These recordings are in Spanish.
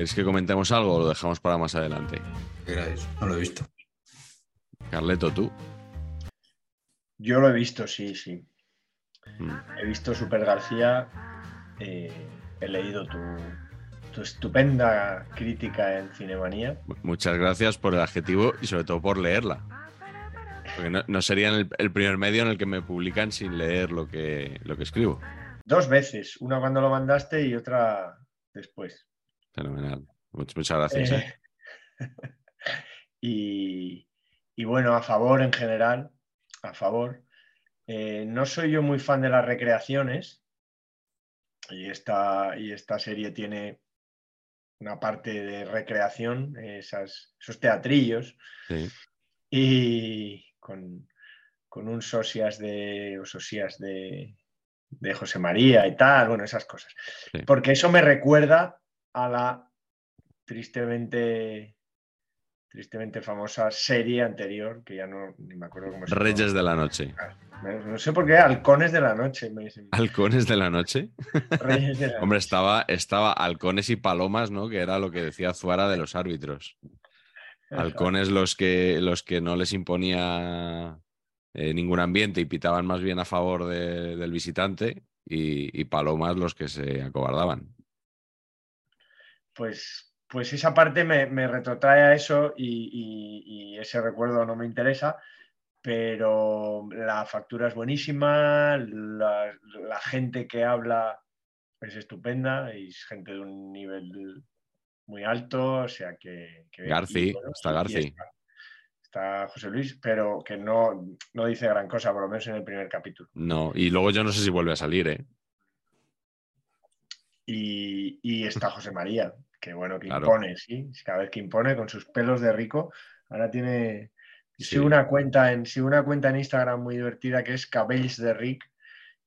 ¿Queréis que comentemos algo o lo dejamos para más adelante? ¿Qué era eso? No lo he visto. Carleto, tú. Yo lo he visto, sí, sí. Mm. He visto Super García. eh, he leído tu, tu estupenda crítica en Cinemanía. Muchas gracias por el adjetivo y sobre todo por leerla. Porque no, no sería el, el primer medio en el que me publican sin leer lo que, lo que escribo. Dos veces, una cuando lo mandaste y otra después. Fenomenal. Much- muchas gracias. ¿eh? Eh, y, y bueno, a favor en general, a favor. Eh, no soy yo muy fan de las recreaciones y esta, y esta serie tiene una parte de recreación, esas, esos teatrillos Sí. y con, con un socias de, o socias de, de José María y tal, bueno, esas cosas. Sí. Porque eso me recuerda a la tristemente, tristemente famosa serie anterior, que ya no ni me acuerdo cómo se llama. Reyes de la noche. No sé por qué, Halcones de la Noche. Me dicen. Halcones de la noche. Reyes de la Hombre, Noche. estaba, estaba halcones y palomas, ¿no? Que era lo que decía Zuara de los árbitros. Halcones los que, los que no les imponía eh, ningún ambiente y pitaban más bien a favor de- del visitante y, y palomas los que se acobardaban. Pues, pues esa parte me, me retrotrae a eso y, y- y ese recuerdo no me interesa, pero la factura es buenísima, la, la gente que habla es estupenda es gente de un nivel muy alto, o sea que... que Garci, y bueno, está Garci. Está, está José Luis, pero que no, no dice gran cosa, por lo menos en el primer capítulo. No, y luego yo no sé si vuelve a salir, ¿eh? Y, y está José María, que bueno, que Claro. impone, sí, cada vez que impone con sus pelos de rico. Ahora tiene. Sí. Una cuenta en, una cuenta en Instagram muy divertida que es Cabells de Rick,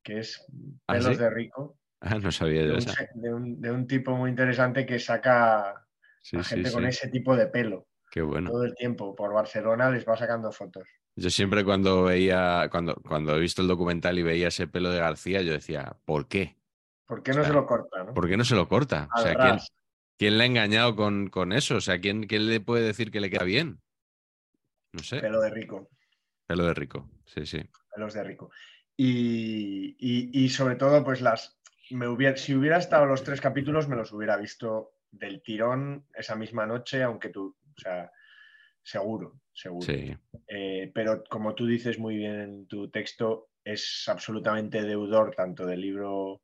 que es ¿Ah, pelos sí? de rico, Ah, no sabía de un, de un- de un tipo muy interesante que saca Sí, a gente con ese tipo de pelo Qué bueno. todo el tiempo. Por Barcelona les va sacando fotos. Yo siempre cuando veía, cuando, cuando he visto el documental y veía ese pelo de García, yo decía, ¿por qué? ¿Por qué no se lo corta? no? ¿Por qué no se lo corta? O sea, ¿quién, ras. quién le ha engañado con, con eso? O sea, ¿quién, quién le puede decir que le queda bien? No sé. Pelo de rico. Pelo de rico. Sí, sí. pelos de rico. Y, y- y sobre todo, pues las. Me hubiera, si hubiera estado los tres capítulos, me los hubiera visto del tirón esa misma noche, aunque tú, o sea, seguro, seguro. Sí. Eh, pero como tú dices muy bien en tu texto, es absolutamente deudor tanto del libro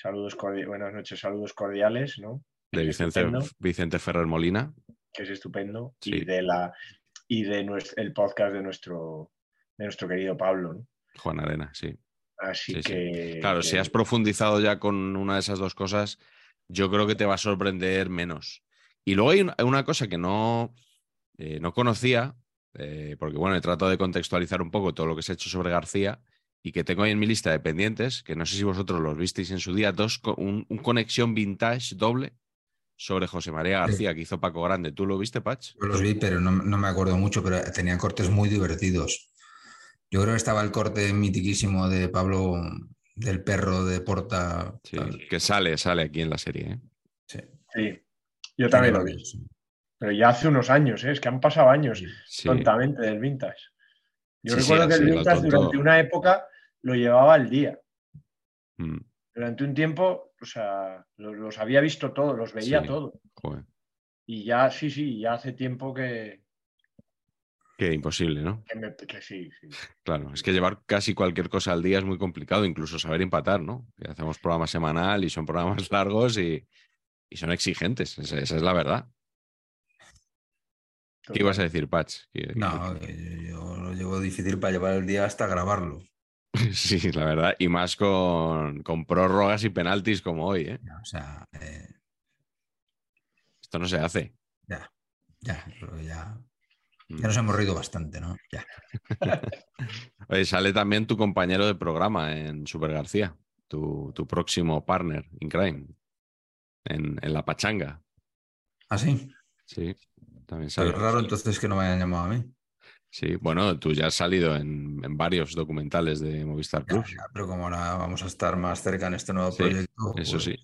Saludos Buenas noches, saludos cordiales, ¿no? De Vicente, Vicente Ferrer Molina. que es estupendo, Sí. y de la y de nues- el podcast de nuestro, de nuestro querido Pablo, ¿no? Juan Arena, sí. Así Sí, sí. que. Claro, si has profundizado ya con una de esas dos cosas, yo creo que te va a sorprender menos. Y luego hay una cosa que no, eh, no conocía, eh, porque bueno, he tratado de contextualizar un poco todo lo que se ha hecho sobre García y que tengo ahí en mi lista de pendientes, que no sé si vosotros los visteis en su día, dos, un, un conexión vintage doble sobre José María Sí. García que hizo Paco Grande. ¿Tú lo viste, Patch? Yo los vi, pero no, no me acuerdo mucho, pero tenían cortes muy divertidos. Yo creo que estaba el corte mitiquísimo de Pablo del perro de Porta. Sí, que sale, sale aquí en la serie. ¿eh? Sí. Sí, yo también lo vi. Pero ya hace unos años, ¿eh? es que han pasado años Sí. tontamente del vintage. Yo Sí, sí, recuerdo que el vintage tonto. durante una época lo llevaba al día. Mm, Durante un tiempo, o sea, lo- los, había visto todos, los veía Sí. todos. joder, Y ya, sí, sí, ya hace tiempo que, que imposible, ¿no? que me- que sí, sí. Claro, es que llevar casi cualquier cosa al día es muy complicado, incluso saber empatar, ¿no? Hacemos programa semanal y son programas largos y, y son exigentes, esa, esa es la verdad. ¿Qué ibas a decir, Patch? No, que yo lo llevo difícil para llevar el día hasta grabarlo. Sí, la verdad, y más con, con prórrogas y penaltis como hoy, ¿eh? O sea, eh, Esto no se hace. ya, ya, eso ya, Mm. ya nos hemos reído bastante, ¿no? Ya. Oye, sale también tu compañero de programa en Super García, tu, tu próximo partner in crime, en, en La Pachanga. ¿Ah, sí? Sí, también Pero sale. es raro entonces que no me hayan llamado a mí. Sí, bueno, tú ya has salido en, en varios documentales de Movistar Ya, Plus. ya, pero como ahora vamos a estar más cerca en este nuevo Sí, proyecto, eso pues, sí.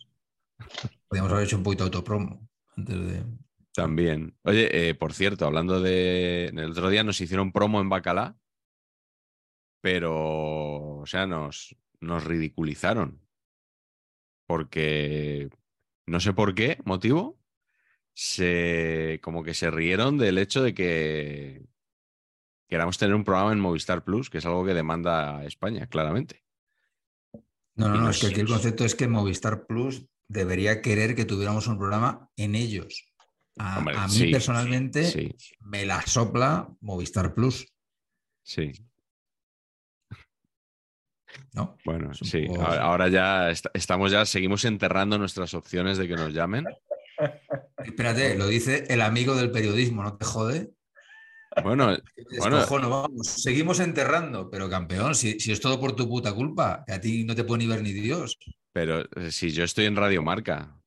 podríamos haber hecho un poquito de autopromo antes de... También. Oye, eh, por cierto, hablando de. El otro día nos hicieron promo en Bacalá, pero, o sea, nos, nos ridiculizaron. Porque no sé por qué motivo, se como que se rieron del hecho de que queramos tener un programa en Movistar Plus, que es algo que demanda España, claramente. No, no, no, es que aquí el concepto es que Movistar Plus debería querer que tuviéramos un programa en ellos. A, Hombre, a mí sí, personalmente Sí, me la sopla Movistar Plus, sí. ¿no? Bueno, sí. poco- Ahora, ahora ya est- estamos ya, seguimos enterrando nuestras opciones de que nos llamen. Espérate, lo dice el amigo del periodismo, ¿no te jode? Bueno, Bueno. Vamos, seguimos enterrando, pero campeón, si, si es todo por tu puta culpa, que a ti no te puede ni ver ni Dios. pero eh, si yo estoy en Radio Marca,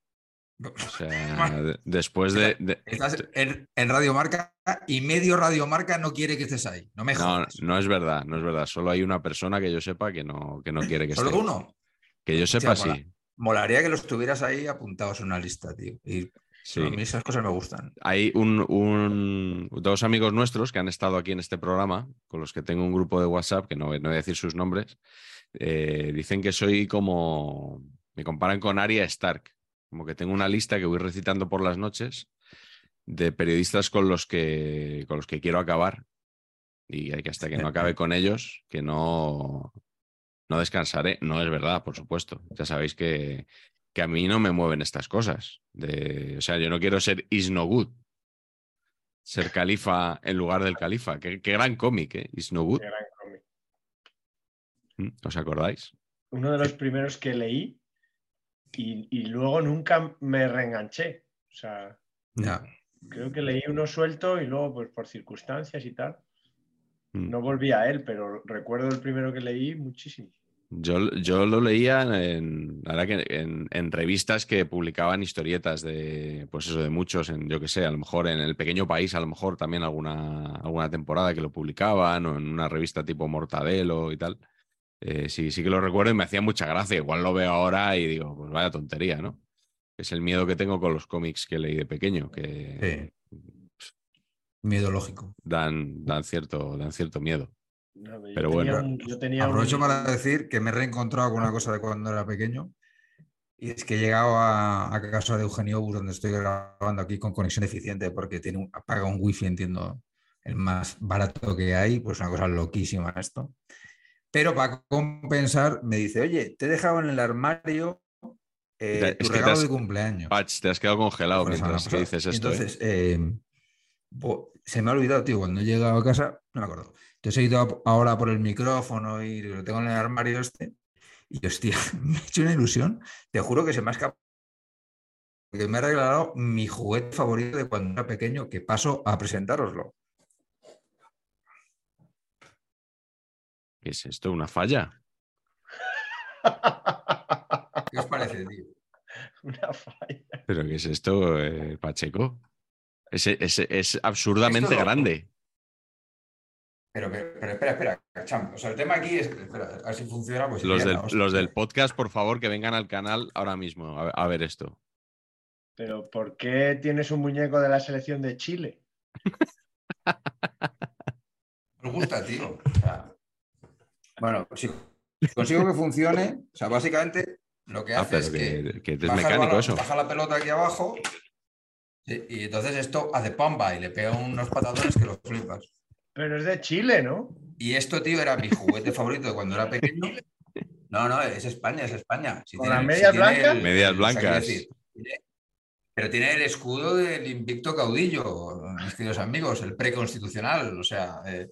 o sea, de- después de, de- Estás en, en Radio Marca y medio Radio Marca no quiere que estés ahí. No me no, jodas. no es verdad, no es verdad. Solo hay una persona que yo sepa que no, que no quiere que Solo esté. uno. Que yo sepa, sí. Molaría que los tuvieras ahí apuntados en una lista, tío. Y Sí. a mí esas cosas me gustan. Hay un, un- dos amigos nuestros que han estado aquí en este programa, con los que tengo un grupo de WhatsApp, que no, voy- no voy a decir sus nombres, eh, dicen que soy como, me comparan con Arya Stark, como que tengo una lista que voy recitando por las noches de periodistas con los que, con los que quiero acabar. Y hay que hasta que no acabe con ellos, que no, no descansaré. No es verdad, por supuesto. Ya sabéis que, que a mí no me mueven estas cosas. De, o sea, yo no quiero ser is no good. Ser califa en lugar del califa. Qué, qué gran cómic, ¿eh? Is no good. Qué gran cómic. ¿Mm? ¿Os acordáis? Uno de los primeros que leí y, y luego nunca me reenganché. O sea, creo que leí uno suelto y luego, pues por circunstancias y tal, Mm. no volví a él, pero recuerdo el primero que leí muchísimo. Yo, yo lo leía en, verdad que en, en revistas que publicaban historietas de, pues eso, de muchos, en, yo que sé, a lo mejor en El Pequeño País, a lo mejor también alguna, alguna temporada que lo publicaban, o en una revista tipo Mortadelo y tal. Eh, sí, sí que lo recuerdo y me hacía mucha gracia. Igual lo veo ahora y digo, pues vaya tontería, ¿no? Es el miedo que tengo con los cómics que leí de pequeño, que Miedo lógico. dan, dan, cierto, dan cierto miedo. No, Pero tenía bueno. un- yo tenía Aprovecho un- para decir que me he reencontrado con una cosa de cuando era pequeño. Y es que he llegado a, a casa de Eugenio Bus, donde estoy grabando aquí con conexión eficiente, porque tiene un, paga un wifi, entiendo, el más barato que hay, pues una cosa loquísima esto. Pero para compensar, me dice, oye, te he dejado en el armario eh, Te- tu regalo has- de cumpleaños. Patch, te has quedado congelado semana mientras que dices esto. ¿eh? Entonces, eh, bo- se me ha olvidado, tío, cuando he llegado a casa, no me acuerdo. Entonces he ido a- ahora por el micrófono y lo tengo en el armario este. Y hostia, me ha hecho una ilusión. Te juro que se me ha escapado. Que me ha regalado mi juguete favorito de cuando era pequeño, que paso a presentároslo. ¿Qué es esto? ¿Una falla? ¿Qué os parece, tío? Una falla. ¿Pero qué es esto, eh, Pacheco? Es, es, es absurdamente Esto- grande. Pero, pero, espera, espera, cham. O sea, el tema aquí es. Espera, a ver si funciona. Pues Los del, los del podcast, por favor, que vengan al canal ahora mismo a, a ver esto. Pero ¿por qué tienes un muñeco de la selección de Chile? Me gusta, tío. O sea, bueno, si consigo que funcione, o sea, básicamente lo que Ah, hace es que, que, que es baja, mecánico balón, eso. baja la pelota aquí abajo y, y entonces esto hace pamba y le pega unos patadones que los flipas. Pero es de Chile, ¿no? Y esto, tío, era mi juguete favorito de cuando era pequeño. No, no, es España, es España. Si ¿Con las medias tiene blancas? Medias o sea, quiero blancas. decir, tiene- pero tiene el escudo del invicto caudillo, mis queridos amigos, el preconstitucional. O sea, eh,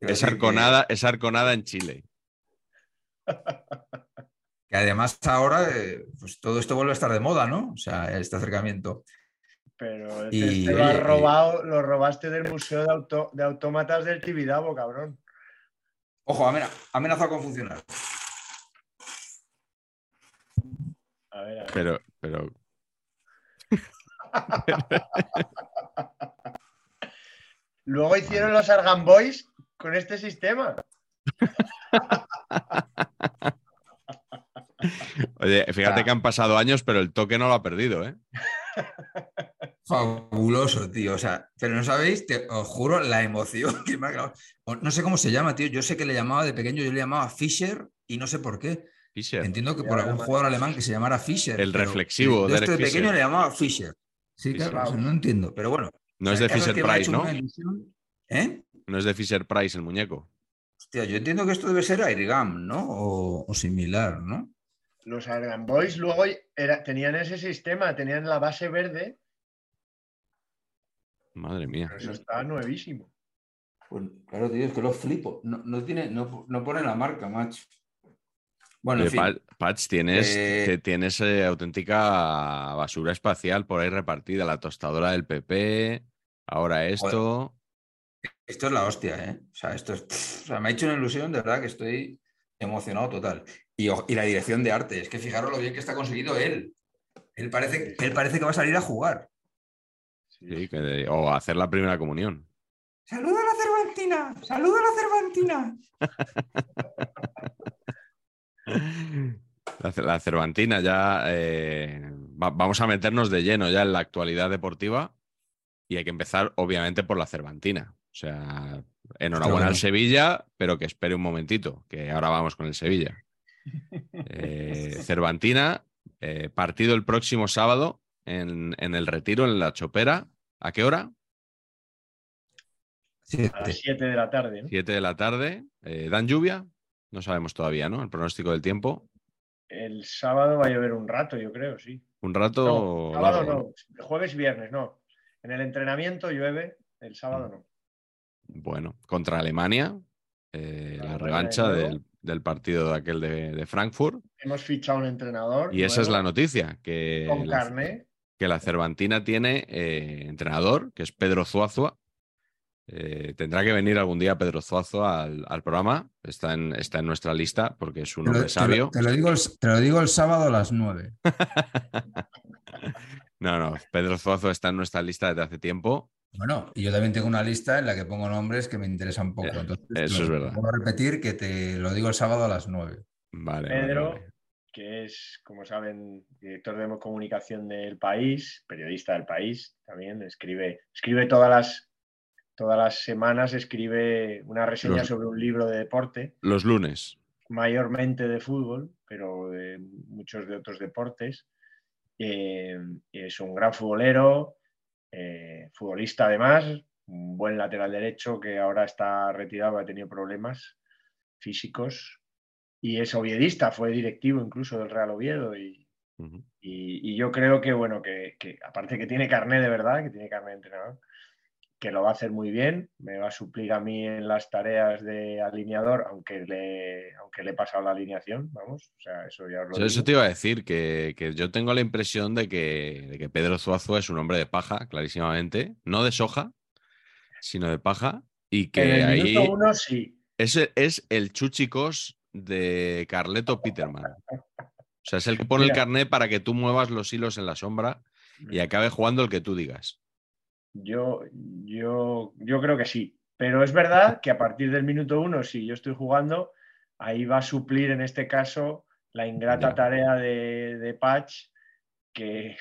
Es que- arconada, es arconada en Chile. Que además ahora, eh, pues todo esto vuelve a estar de moda, ¿no? O sea, este acercamiento. Pero Y, este lo has oye, robado, lo robaste del Museo de, Auto- de Autómatas del Tibidabo, cabrón. Ojo, amena- amenazado con funcionar. A ver, a ver. Pero, pero Luego hicieron los Argan Boys con este sistema. Oye, fíjate Ah. que han pasado años, pero el toque no lo ha perdido, ¿eh? Fabuloso, tío. O sea, pero no sabéis, te, os juro, la emoción que me ha grabado. No sé cómo se llama, tío. Yo sé que le llamaba de pequeño, yo le llamaba Fischer y no sé por qué. Fischer. Entiendo que por algún jugador alemán que se llamara Fischer. El reflexivo, Yo esto de pequeño Fischer. le llamaba Fischer. Sí, Fischer. claro, o sea, no entiendo. Pero bueno. No o es de que ha Price, ¿no? ilusión. ¿Eh? No es de Fisher Price el muñeco. Hostia, yo entiendo que esto debe ser Airgam, ¿no? O, o similar, ¿no? Los Argan Boys luego era- tenían ese sistema, tenían la base verde, Madre mía. pero eso está nuevísimo. Pues, claro, tío, es que lo flipo. No, no tiene, no, no pone la marca, macho. Bueno, en fin. Patch, tienes, Eh, te- tienes eh, auténtica basura espacial por ahí repartida. La tostadora del PP, ahora esto. Esto es la hostia, ¿eh? O sea, esto es. o sea, me ha hecho una ilusión, de verdad, que estoy emocionado total. Y, y la dirección de arte, es que fijaros lo bien que está conseguido él. Él parece, él parece que va a salir a jugar. Sí, que de- o hacer la primera comunión. ¡Saluda a la Cervantina! ¡Saluda a la Cervantina! La, ce- la Cervantina ya. eh, va- vamos a meternos de lleno ya en la actualidad deportiva y hay que empezar, obviamente, por la Cervantina. O sea, enhorabuena bueno. al Sevilla, pero que espere un momentito, que ahora vamos con el Sevilla. Eh, Cervantina, eh, partido el próximo sábado en, en el Retiro, en la Chopera. ¿A qué hora? A las 7 de la tarde. ¿no? 7 de la tarde. Eh, ¿Dan lluvia? No sabemos todavía, ¿no? El pronóstico del tiempo. El sábado va a llover un rato, yo creo, sí. Un rato. No, sábado largo, no, jueves y viernes no. En el entrenamiento llueve, el Mm. sábado no. Bueno, contra Alemania, eh, la revancha del, del partido de aquel de, de Frankfurt. Hemos fichado un entrenador. Y esa es la noticia, que Con la, carne. Que la Cervantina tiene eh, entrenador, que es Pedro Zuazua. Eh, tendrá que venir algún día Pedro Zuazua al, al programa. Está en, está en nuestra lista porque es un Te lo, hombre te lo- sabio. te lo digo el, te lo digo el sábado a las 9. No, no, Pedro Zuazua está en nuestra lista desde hace tiempo. Bueno, y yo también tengo una lista en la que pongo nombres que me interesan poco. Eh, Entonces, eso es verdad. Vuelvo a repetir que te lo digo el sábado a las 9. Vale, vale, Pedro, vale. Que es, como saben, director de comunicación del país, periodista del país, también escribe, escribe todas las todas las semanas escribe una reseña Los- sobre un libro de deporte, Los lunes. mayormente de fútbol, pero de muchos de otros deportes. Eh, es un gran futbolero, eh, futbolista además, un buen lateral derecho que ahora está retirado, ha tenido problemas físicos y es oviedista, fue directivo incluso del Real Oviedo y, y- y yo creo que, bueno, que, que aparte que tiene carné de verdad, que tiene carné de entrenador, que lo va a hacer muy bien, me va a suplir a mí en las tareas de alineador, aunque le, aunque le he pasado la alineación, vamos, o sea, eso ya os lo Eso, eso te iba a decir, que, que yo tengo la impresión de que, de que Pedro Zuazua es un hombre de paja, clarísimamente. No de soja, sino de paja. Y En que el ahí minuto uno sí, ese es el chuchicos de Carleto Peterman. O sea, es el que pone el carné para que tú muevas los hilos en la sombra y acabe jugando el que tú digas. Yo, yo, yo creo que sí. Pero es verdad que a partir del minuto uno, si yo estoy jugando, ahí va a suplir en este caso la ingrata Ya. tarea de, de Patch, que,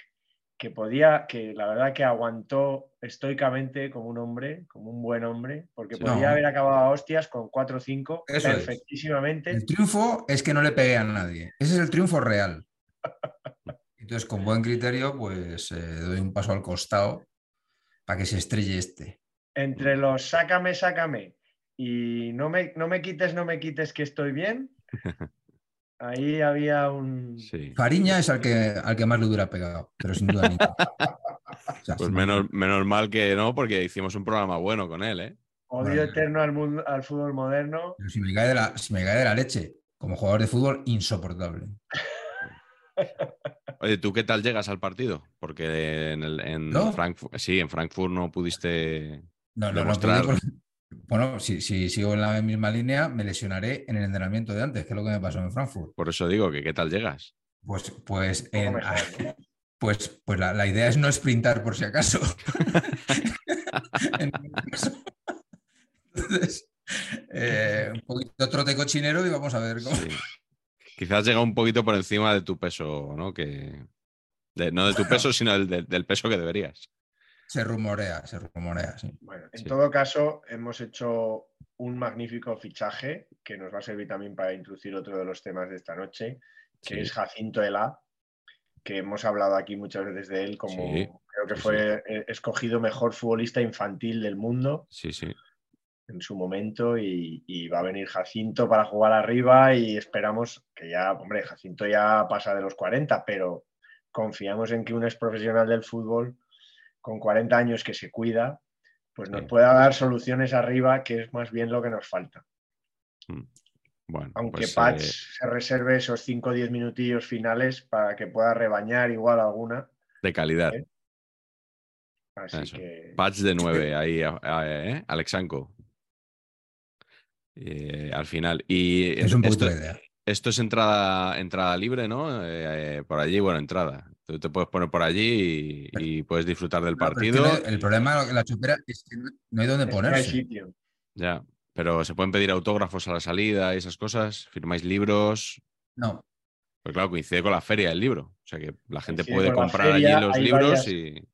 que podía, que la verdad que aguantó estoicamente como un hombre, como un buen hombre, porque Sí. podía No. haber acabado a hostias con 4 o 5 Eso es. perfectísimamente. El triunfo es que no le pegué a nadie. Ese es el triunfo real. Entonces, con buen criterio, pues eh, doy un paso al costado para que se estrelle este. Entre los sácame, sácame y no me, no me quites, no me quites que estoy bien, ahí había un... Sí. Fariña es al que, al que más le hubiera pegado, pero sin duda ninguna. O sea, Pues menos, menos mal que no, porque hicimos un programa bueno con él, ¿eh? Odio Bueno. eterno al, mundo, al fútbol moderno. pero si me cae de la, si me cae de la leche, como jugador de fútbol, insoportable. Oye, ¿tú qué tal llegas al partido? Porque en, el, en ¿Yo? Frankfurt, sí, en Frankfurt no pudiste. No, no, no Demostrar. porque- bueno, si, si sigo en la misma línea, me lesionaré en el entrenamiento de antes, que es lo que me pasó en Frankfurt. Por eso digo que qué tal llegas. Pues, pues, pues, pues la, la idea es no sprintar por si acaso. Entonces, eh, un poquito trote cochinero y vamos a ver cómo. Sí. Quizás llega un poquito por encima de tu peso, ¿no? Que, de- no de tu peso, sino del- del peso que deberías. Se rumorea, se rumorea, sí. Bueno, en Sí. todo caso, hemos hecho un magnífico fichaje que nos va a servir también para introducir otro de los temas de esta noche, que Sí. es Jacinto Elá, que hemos hablado aquí muchas veces de él como Sí, creo que fue eh, escogido mejor futbolista infantil del mundo Sí, sí. en su momento y, y va a venir Jacinto para jugar arriba y esperamos que ya, hombre, Jacinto ya pasa de los 40, pero confiamos en que un ex profesional del fútbol con 40 años que se cuida, pues nos Sí. pueda dar soluciones arriba, que es más bien lo que nos falta. Bueno, Aunque pues, Patch eh, se reserve esos 5 o 10 minutillos finales para que pueda rebañar igual alguna. de calidad. ¿Eh? Así Eso. que Patch de 9 ahí, ¿eh? Alexanko. Eh, al final. Y Es un poquito esto, la idea. Esto es entrada, entrada libre, ¿no? Eh, eh, por allí, bueno, entrada. Tú te puedes poner por allí y, y puedes disfrutar del No, pero es que partido. el problema de la chupera es que no, no hay dónde es que no hay ponerse. sitio. Ya. Pero se pueden pedir autógrafos a la salida y esas cosas. Firmáis libros. No, Pues claro, coincide con la feria del libro. O sea que la gente Coincide puede comprar feria, allí los libros varias- y.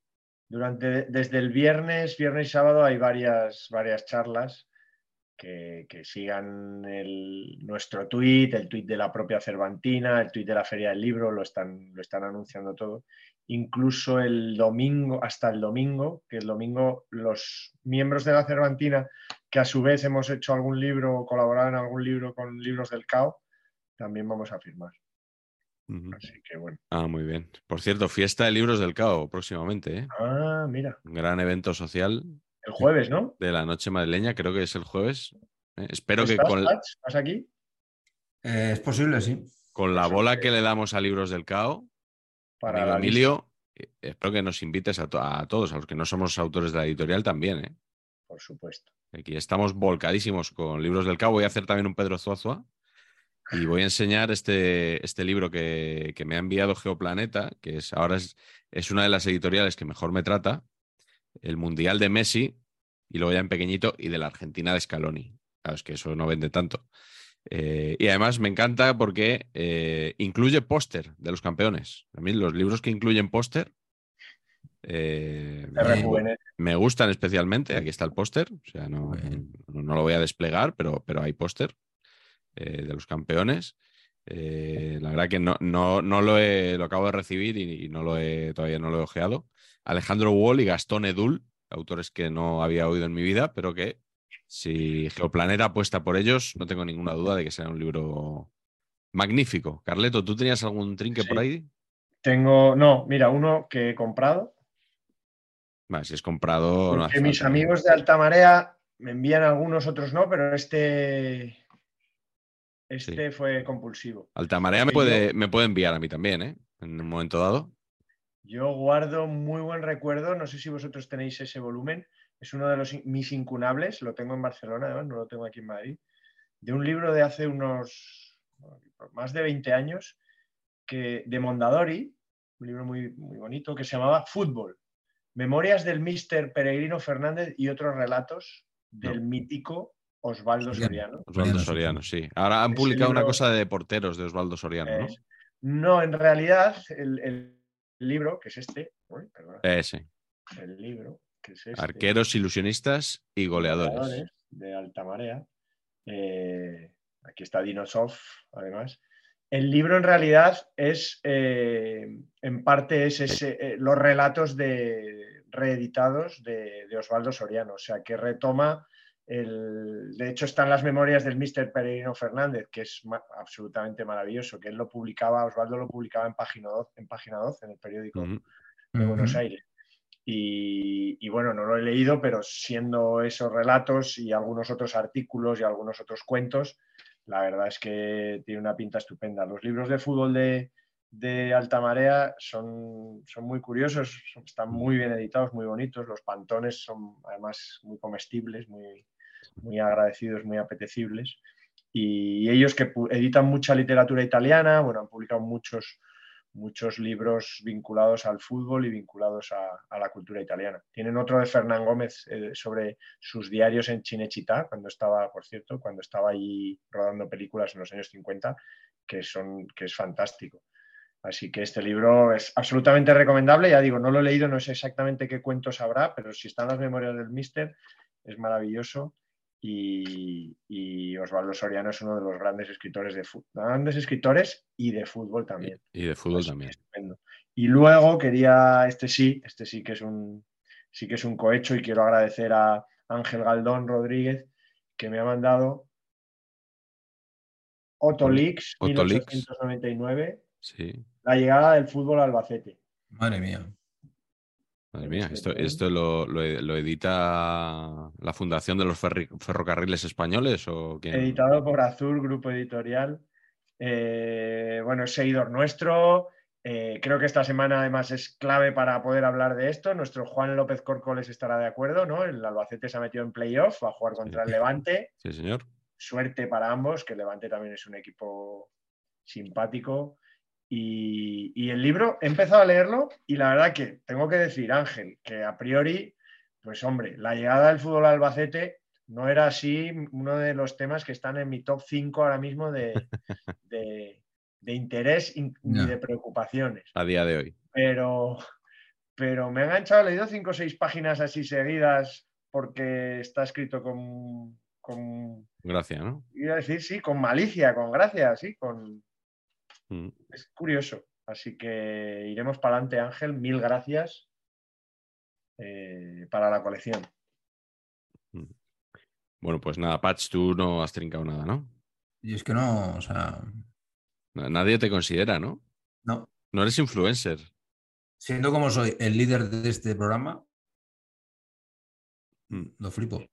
Durante, desde el viernes, viernes y sábado hay varias, varias charlas que, que sigan el- nuestro tweet, el tweet de la propia Cervantina, el tweet de la Feria del Libro, lo están, lo están anunciando todo. Incluso el domingo, hasta el domingo, que el domingo los miembros de la Cervantina, que a su vez hemos hecho algún libro o colaborado en algún libro con libros del CAO, también vamos a firmar. Así que bueno. Ah, muy bien. Por cierto, fiesta de libros del CAO próximamente, ¿eh? Ah, mira, Un gran evento social el jueves, ¿no? de la noche madrileña, creo que es el jueves. ¿eh? Espero que ¿Estás, con, Patch? ¿Estás aquí? Eh, es posible, sí. con la Eso bola que- que le damos a libros del CAO, Para Emilio, eh, espero que nos invites a, to- a todos, a los que no somos autores de la editorial también, ¿eh? Por supuesto. Aquí estamos volcadísimos con libros del CAO. Voy a hacer también un Pedro Zuazua y voy a enseñar este, este libro que, que me ha enviado Geoplaneta, que es ahora es, es una de las editoriales que mejor me trata, el Mundial de Messi, y luego ya en pequeñito, y de la Argentina de Scaloni. Claro, es que eso no vende tanto. Eh, y además me encanta porque eh, incluye póster de los campeones. A mí los libros que incluyen póster eh, me- gustan especialmente. Aquí está el póster. O sea, no, no, no lo voy a desplegar, pero, pero hay póster de los campeones. La verdad que no, no, no lo, he, lo acabo de recibir y, y no lo he, todavía no lo he ojeado. Alejandro Wall y Gastón Edul, autores que no había oído en mi vida, pero que si Geoplaneta apuesta por ellos, no tengo ninguna duda de que será un libro magnífico. Carleto, ¿tú tenías algún trinque por ahí? Tengo, no, mira, uno que he comprado. Vale, si es comprado. no hace mis falta. amigos de Alta Marea me envían algunos, otros no, pero este. Este fue compulsivo. Altamarea me Porque yo- puede, me puede enviar a mí también, ¿eh? En un momento dado. Yo guardo muy buen recuerdo, no sé si vosotros tenéis ese volumen, es uno de los mis incunables, lo tengo en Barcelona, además, no lo tengo aquí en Madrid, de un libro de hace unos más de 20 años, que, de Mondadori, un libro muy, muy bonito, que se llamaba Fútbol, Memorias del Mister Peregrino Fernández y otros relatos del No. mítico Osvaldo Soriano. Osvaldo Soriano, sí. Ahora han publicado una cosa de porteros de Osvaldo Soriano, ¿no? Es- No, en realidad el, el libro, que es este. Ese. el libro, que es este, Arqueros, ilusionistas y goleadores. de Alta Marea. Eh, aquí está Dinosov, además. El libro en realidad es, eh, en parte, es ese, eh, los relatos de, reeditados de, de Osvaldo Soriano, o sea, que retoma, el, de hecho están las memorias del Mr. Peregrino Fernández, que es ma- absolutamente maravilloso, que él lo publicaba, Osvaldo lo publicaba en página 12, en, página 12, en el periódico de Buenos. Aires. Y, y bueno, no lo he leído, pero siendo esos relatos y algunos otros artículos y algunos otros cuentos, la verdad es que tiene una pinta estupenda. Los libros de fútbol de, de Alta Marea son, son muy curiosos, son- están muy bien editados, muy bonitos. Los pantones son además muy comestibles, muy, muy agradecidos, muy apetecibles. Y ellos que editan mucha literatura italiana, bueno, han publicado muchos, muchos libros vinculados al fútbol y vinculados a, a la cultura italiana. Tienen otro de Fernán Gómez eh, sobre sus diarios en Cinecittà, cuando estaba, por cierto, cuando estaba allí rodando películas en los años 50, que, son, que es fantástico. Así que este libro es absolutamente recomendable. Ya digo, no lo he leído, no sé exactamente qué cuentos habrá, pero si están las memorias del Mister, es maravilloso. Y, y Osvaldo Soriano es uno de los grandes escritores de fu- grandes escritores y de fútbol también. Y de fútbol también. Y luego quería, este sí, este sí que es un sí que es un cohecho y quiero agradecer a Ángel Galdón Rodríguez que me ha mandado Otto Leaks. 1899, Sí. la llegada del fútbol a Albacete. Madre mía. Madre mía, esto, esto lo, lo- lo edita la Fundación de los Ferri- Ferrocarriles Españoles o quién? editado por Azul, grupo editorial. Eh, bueno, es seguidor nuestro. Eh, creo que esta semana además es clave para poder hablar de esto. Nuestro Juan López Corcoles estará de acuerdo, ¿no? El Albacete se ha metido en playoff, va a jugar contra el Levante. Sí, señor. Suerte para ambos, que el Levante también es un equipo simpático. Y, y el libro, he empezado a leerlo y la verdad que tengo que decir, Ángel, que a priori, pues hombre, la llegada del fútbol al Albacete no era así uno de los temas que están en mi top 5 ahora mismo de, de- de interés y No. de preocupaciones. A día de hoy. Pero, pero me ha enganchado, he leído 5 o 6 páginas así seguidas porque está escrito con, con Gracias, ¿no? iba a decir, sí, con malicia, con gracia, sí, con... Mm. Es curioso. Así que iremos para adelante, Ángel. Mil gracias eh, para la colección. Bueno, pues nada, Patch, tú no has trincado nada, ¿no? Y es que no, o sea, Na- Nadie te considera, ¿no? no. No eres influencer. Siendo como soy el líder de este programa, Mm. lo flipo.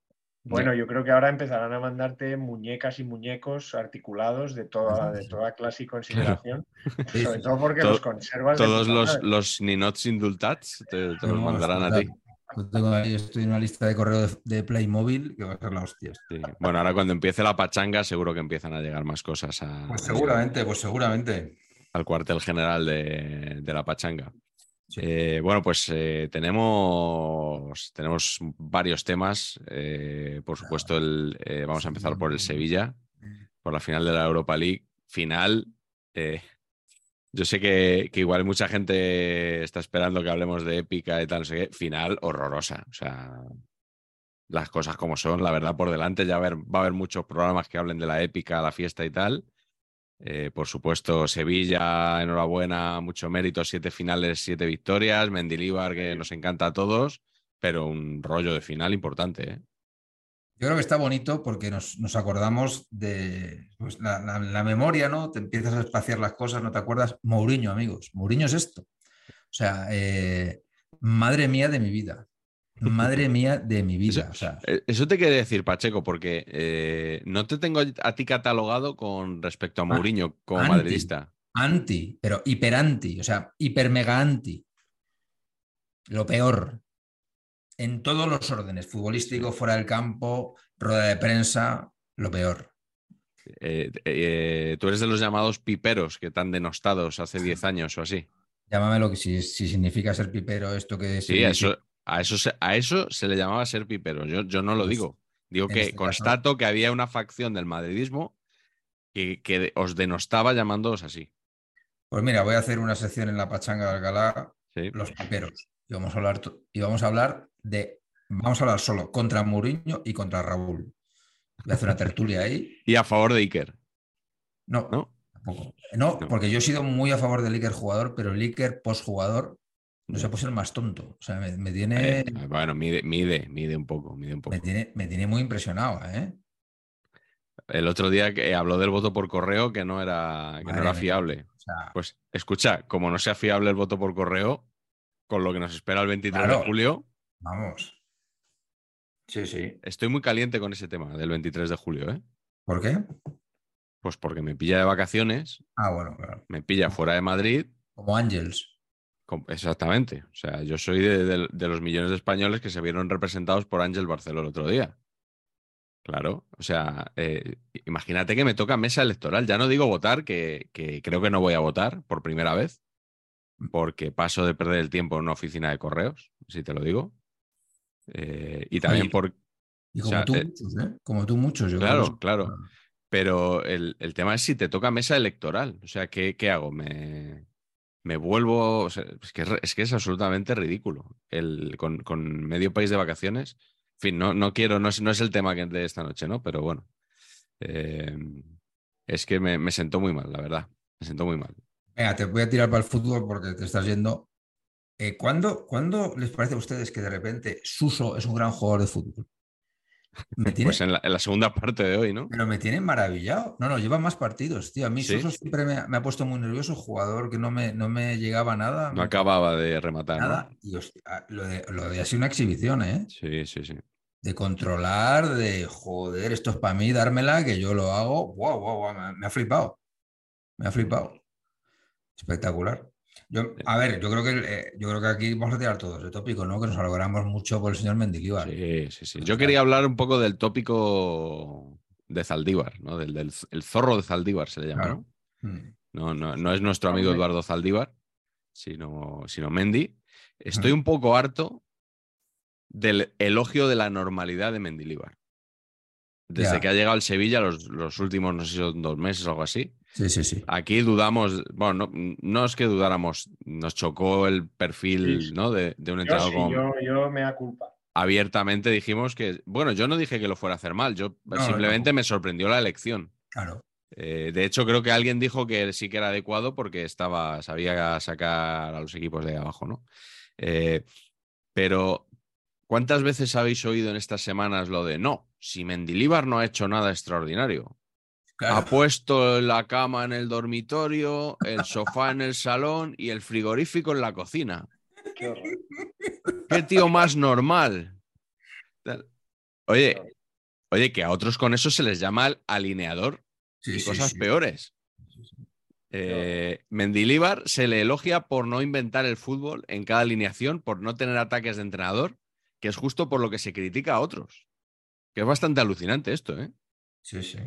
Bueno, yo creo que ahora empezarán a mandarte muñecas y muñecos articulados de toda, de toda clase y consideración. Sobre todo porque To- los conservas. Todos los, los ninots indultats te, te los mandarán a ti. Yo tengo ahí, estoy en una lista de correo de, de Playmobil que va a ser la hostia. Sí. Bueno, ahora cuando empiece la pachanga seguro que empiezan a llegar más cosas a- Pues seguramente, pues seguramente. al cuartel general de, de la pachanga. Sí. Eh, bueno, pues eh, tenemos, tenemos varios temas. Eh, por supuesto, el, eh, vamos a empezar por el Sevilla, por la final de la Europa League. Final. yo sé que, que igual mucha gente está esperando que hablemos de épica y tal, no sé qué. Final horrorosa. O sea, las cosas como son, la verdad, por delante. Ya va a haber, va a haber muchos programas que hablen de la épica, la fiesta y tal. Eh, por supuesto, Sevilla, enhorabuena, mucho mérito, siete finales, siete victorias, Mendilíbar, que nos encanta a todos, pero un rollo de final importante. ¿eh? Yo creo que está bonito porque nos, acordamos de pues, la memoria, ¿no? Te empiezas a espaciar las cosas, no te acuerdas. Mourinho, amigos. Mourinho es esto. O sea, eh, madre mía de mi vida. Madre mía de mi vida. O sea, Eh, Eso te quiere decir, Pacheco, porque eh, no te tengo a ti catalogado con respecto a Mourinho como anti. madridista. anti, pero hiper anti, o sea, hiper mega anti. Lo peor. En todos los órdenes, futbolístico, fuera del campo, rueda de prensa, lo peor. Eh, eh, tú eres de los llamados piperos que tan denostados hace 10 años o así. Llámame lo que si, si significa ser pipero, esto que Sí, eso, a, eso se, a eso se le llamaba ser pipero. Yo, yo no lo Pues, digo. Digo que este caso- constato que había una facción del madridismo que, que os denostaba llamándoos así. Pues mira, voy a hacer una sección en la Pachanga de Alcalá, Sí. los piperos. y vamos a hablar, y vamos a hablar de, vamos a hablar solo contra Mourinho y contra Raúl. Voy a hacer una tertulia ahí. Y a favor de Iker. No, no, no, porque yo he sido muy a favor del Iker jugador, pero el Iker post jugador no se puede ser más tonto. O sea, me, tiene. bueno, mide, mide, mide un poco, mide un poco. Me tiene, me tiene muy impresionado, ¿eh? El otro día que habló del voto por correo que no era, que no era fiable. Pues escucha, como no sea fiable el voto por correo, con lo que nos espera el 23 de julio. Vamos. Sí, sí. Estoy muy caliente con ese tema del 23 de julio, ¿eh? ¿Por qué? Pues porque me pilla de vacaciones. Ah, bueno, claro. Me pilla fuera de Madrid. Como Ángels. Exactamente. O sea, yo soy de, los millones de españoles que se vieron representados por Ángel Barceló el otro día. Claro, o sea, eh, imagínate que me toca mesa electoral. Ya no digo votar, que, creo que no voy a votar por primera vez, porque paso de perder el tiempo en una oficina de correos, si te lo digo. Eh, y también por... Y como tú, eh, muchos, ¿eh? Como tú muchos, yo Claro, claro. Pero el, tema es si te toca mesa electoral. O sea, ¿qué, qué hago? Me, me vuelvo. es, que es, que absolutamente ridículo. El, con, medio país de vacaciones. En fin, no, no quiero, no es, no es el tema de esta noche, ¿no? Pero bueno. Eh, es que me, me sentó muy mal, la verdad. Me sentó muy mal. Venga, te voy a tirar para el fútbol porque te estás yendo. Eh, ¿cuándo, ¿Cuándo les parece a ustedes que de repente Suso es un gran jugador de fútbol? Pues en la, segunda parte de hoy, ¿no? Pero me tiene maravillado. No, no, lleva más partidos, tío. A mí Suso siempre me, ha puesto muy nervioso, jugador que no me, no me llegaba nada. No acababa de rematar. Nada. Y lo, de, lo de así una exhibición, ¿eh? Sí, sí, sí. De controlar, de joder, esto es para mí, dármela, que yo lo hago. Wow, wow, wow, me ha flipado. Me ha flipado. Espectacular. Yo, a ver, yo creo que eh, yo creo que aquí vamos a tirar todos de tópico, ¿no? Que nos alegramos mucho por el señor Mendilibar. Sí, sí, sí. Yo quería hablar un poco del tópico de Zaldívar, ¿no? Del, el zorro de Zaldívar se le llama, ¿no? Hmm. ¿no? No, es nuestro amigo Eduardo Zaldívar, sino, sino Mendy. Estoy un poco harto del elogio de la normalidad de Mendilibar. Desde que ha llegado al Sevilla, los, los últimos, no sé si son dos meses o algo así, Sí, sí, sí. Aquí dudamos, bueno, no, es que dudáramos, nos chocó el perfil ¿no? de, un entrenador como. Yo, yo, me da culpa. Abiertamente dijimos que, bueno, yo no dije que lo fuera a hacer mal, yo simplemente me sorprendió la elección. Claro. Eh, de hecho, creo que alguien dijo que sí que era adecuado porque estaba, sabía sacar a los equipos de abajo, ¿no? Eh, pero, ¿cuántas veces habéis oído en estas semanas lo de no? Si Mendilíbar no ha hecho nada extraordinario, ha puesto la cama en el dormitorio, el sofá en el salón y el frigorífico en la cocina. Qué, tío más normal. Oye, oye, que a otros con eso se les llama alineador y cosas peores. Eh, Mendilíbar se le elogia por no inventar el fútbol en cada alineación, por no tener ataques de entrenador, que es justo por lo que se critica a otros. Que es bastante alucinante esto, ¿eh? Sí, sí.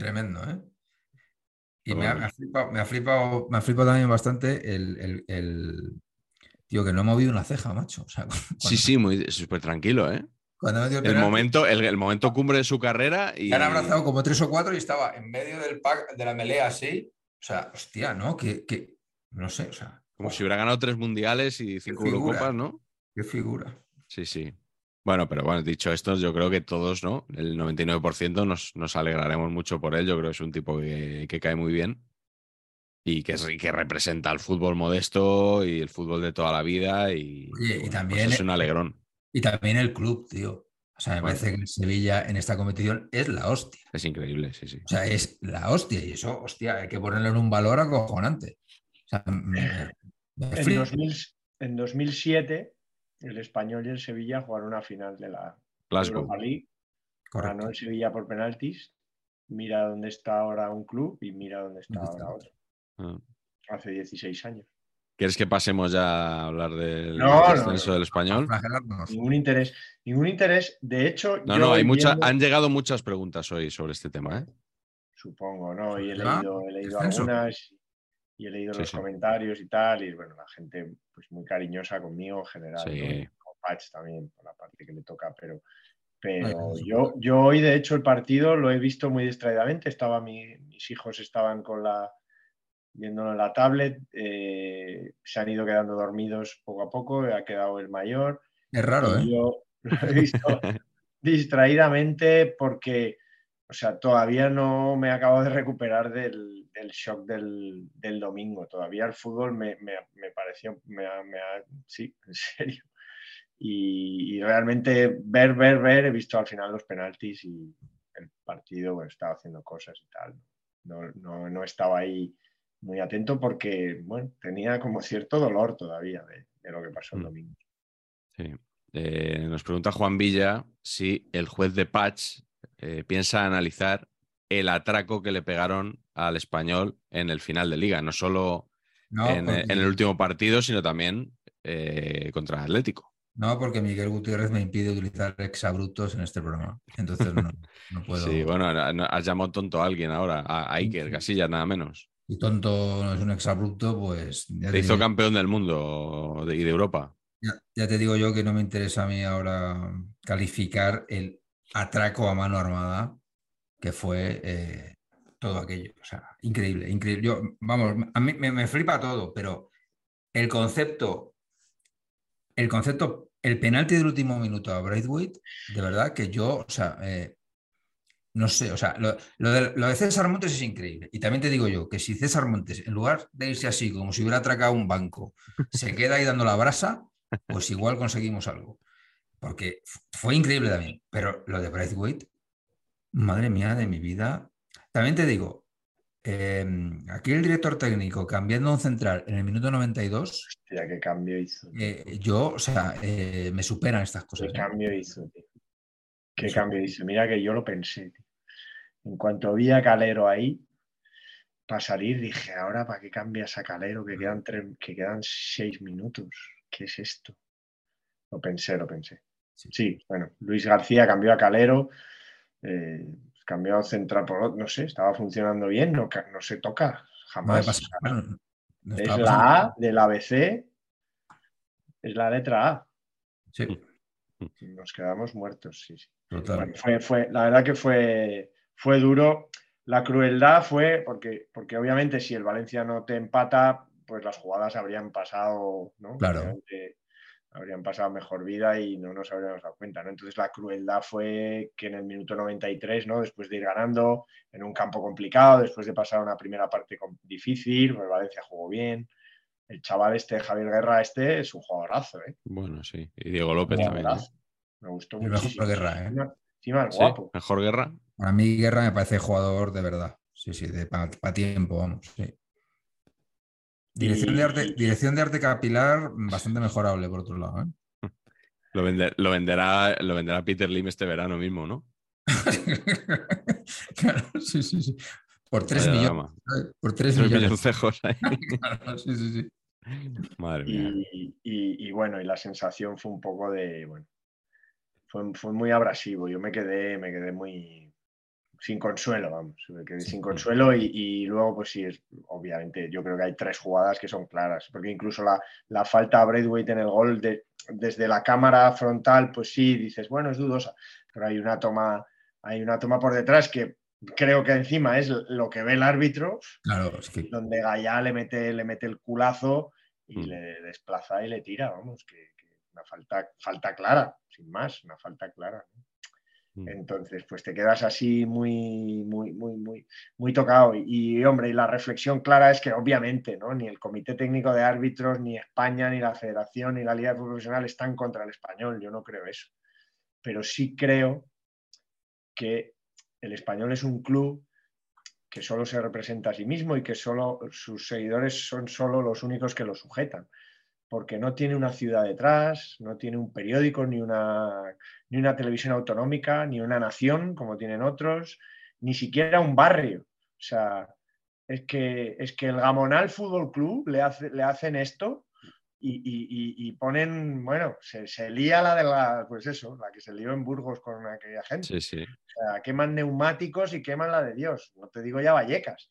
Tremendo, ¿eh? Y me ha, flipado, me, ha también bastante el, Tío, que no ha movido una ceja, macho. Sí, sí, muy súper tranquilo, ¿eh? el, momento, el, momento cumbre de su carrera y... han abrazado como tres o cuatro y estaba en medio del pack de la melea así. O sea, hostia, ¿no? Que, no sé, o sea... Como si hubiera ganado tres mundiales y cinco Eurocopas, ¿no? Qué figura. Sí, sí. Bueno, pero bueno, dicho esto, yo creo que todos, ¿no? El 99% nos, nos alegraremos mucho por él. Yo creo que es un tipo que, cae muy bien y que, que representa el fútbol modesto y el fútbol de toda la vida. Y, pues también es un alegrón. Y también el club, tío. O sea, me parece que Sevilla en esta competición es la hostia. Es increíble, sí, sí. O sea, es la hostia y eso, hostia, hay que ponerle en un valor acojonante. O sea, en, en 2007 el Español y el Sevilla jugaron una final de la Europa League. Ganó el Sevilla por penaltis. Mira dónde está ahora un club y mira dónde está ahora otro. Ah. Hace 16 años. ¿Quieres que pasemos ya a hablar del descenso del español? Ningún interés. Ningún interés. De hecho, no, no, hay mucha, han llegado muchas preguntas hoy sobre este tema. ¿eh? Supongo, ¿no? Y he leído, he leído algunas y he leído los comentarios y tal, y bueno, la gente pues muy cariñosa conmigo en general, con Patch también, por la parte que le toca, pero, pero yo, yo hoy de hecho el partido lo he visto muy distraídamente, estaba mis hijos estaban con la viéndolo en la tablet. eh, se han ido quedando dormidos poco a poco, ha quedado el mayor. Es raro, ¿eh? Yo lo he visto distraídamente porque, o sea, todavía no me acabo de recuperar del, del shock del, del domingo. Todavía el fútbol me, me- me pareció, me sí, en serio. Y, y realmente ver, ver, ver, he visto al final los penaltis y el partido, bueno, estaba haciendo cosas y tal. No, no, no estaba ahí muy atento porque, bueno, tenía como cierto dolor todavía de, de lo que pasó el Mm. domingo. Sí. Eh, nos pregunta Juan Villa si el juez de Patch eh, piensa analizar el atraco que le pegaron al español en el final de liga, no solo No, en, porque, en el último partido, sino también eh, contra el Atlético. no, porque Miguel Gutiérrez me impide utilizar exabruptos en este programa. Entonces no, no puedo. Sí, bueno, no- no- has llamado tonto a alguien ahora, a, a Iker. Casillas, nada menos. Si tonto no es un exabrupto, pues ya Te te, hizo digo, campeón del mundo de- y de Europa. ya- ya te digo yo que no me interesa a mí ahora calificar el atraco a mano armada que fue eh, todo aquello. O sea, increíble, increíble. Yo, vamos, a mí me, me flipa todo, pero el concepto, el concepto, el penalti del último minuto a Braithwaite, de verdad que yo, o sea, eh, no sé, o sea, lo, de, lo de César Montes es increíble. Y también te digo yo que si César Montes, en lugar de irse así, como si hubiera atracado un banco, se queda ahí dando la brasa, pues igual conseguimos algo. Porque fu- fue increíble también. Pero lo de Braithwaite, madre mía de mi vida. También te digo, eh, aquí el director técnico cambiando un central en el minuto 92, Hostia, qué cambio hizo. eh, yo, o sea, eh, me superan estas cosas. ¿Qué ¿eh? cambio hizo, tío? ¿Qué Sí. cambio hizo? Mira que yo lo pensé. tío. En cuanto vi a Calero ahí, para salir, dije, ahora para qué cambias a Calero, que quedan, tres- que quedan seis minutos. ¿Qué es esto? Lo pensé, lo pensé. Sí. Bueno, Luis García cambió a Calero, eh, cambió a central por otro, no sé, estaba funcionando bien, no, se toca No jamás. pasa- bueno, no es la A del ABC, es la letra A. Sí, Nos quedamos muertos, sí, sí. Bueno, fue, fue, la verdad que fue, fue duro. La crueldad fue porque, porque obviamente si el Valencia no te empata, pues las jugadas habrían pasado, ¿no? Claro. Obviamente habrían pasado mejor vida y no nos habríamos dado cuenta, ¿no? Entonces la crueldad fue que en el minuto 93, ¿no? Después de ir ganando en un campo complicado, después de pasar una primera parte difícil, pues Valencia jugó bien. El chaval este, Javier Guerra, este es un jugadorazo, ¿eh? Bueno, sí. Y Diego López también. ¿eh? Me gustó El mejor. Guerra, ¿eh? Encima, encima es Sí, guapo. Mejor guerra. Para mí, Guerra me parece jugador de verdad. Sí, sí, de para tiempo, vamos. Sí. Dirección, de arte, dirección de arte capilar, bastante mejorable, por otro lado. ¿eh? Lo, vende- lo venderá, lo venderá Peter Lim este verano mismo, ¿no? claro, sí, sí, sí. Por 3 Vaya millones. Por 3 Tres millones. milloncejos ahí. Claro, sí, sí, sí. Madre mía. Y, y- y bueno, y la sensación fue un poco de, bueno, fue, fue muy abrasivo. Yo me quedé, me quedé muy sin consuelo, vamos, me quedé sin consuelo y, y luego, pues sí, es, obviamente, yo creo que hay tres jugadas que son claras, porque incluso la, la falta a Braithwaite en el gol de- desde la cámara frontal, pues sí, dices, bueno, es dudosa, pero hay una toma, hay una toma por detrás que creo que encima es lo que ve el árbitro, Claro, es que donde Gallá le mete, le mete el culazo y Mm. le desplaza y le tira, vamos, que, que una falta, falta clara, sin más, una falta clara. ¿no? Mm. Entonces, pues te quedas así muy, muy, muy, muy, muy tocado. Y, hombre, y la reflexión clara es que obviamente, ¿no? Ni el Comité Técnico de Árbitros, ni España, ni la Federación, ni la Liga Profesional están contra el español. Yo no creo eso. Pero sí creo que el español es un club que solo se representa a sí mismo y que solo sus seguidores son solo los únicos que lo sujetan. Porque no tiene una ciudad detrás, no tiene un periódico, ni una, ni una televisión autonómica, ni una nación como tienen otros, ni siquiera un barrio. O sea, es que, es que el Gamonal Fútbol Club le, hace, le hacen esto y, y, y, ponen, bueno, se, se, lía la de la, pues eso, la que se lió en Burgos con aquella gente. Sí, sí. O sea, queman neumáticos y queman la de Dios. No te digo ya Vallecas.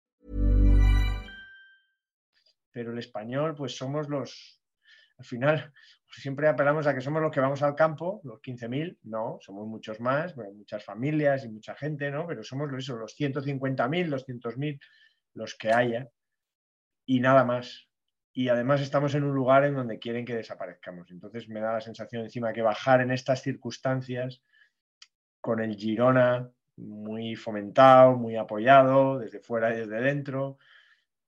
Pero el español, pues somos los. Al final, siempre apelamos a que somos los que vamos al campo, los 15.000, no, somos muchos más, muchas familias y mucha gente, ¿no? Pero somos eso, los 150.000, 200.000, los que haya, y nada más. Y además estamos en un lugar en donde quieren que desaparezcamos. Entonces me da la sensación encima que bajar en estas circunstancias, con el Girona muy fomentado, muy apoyado, desde fuera y desde dentro,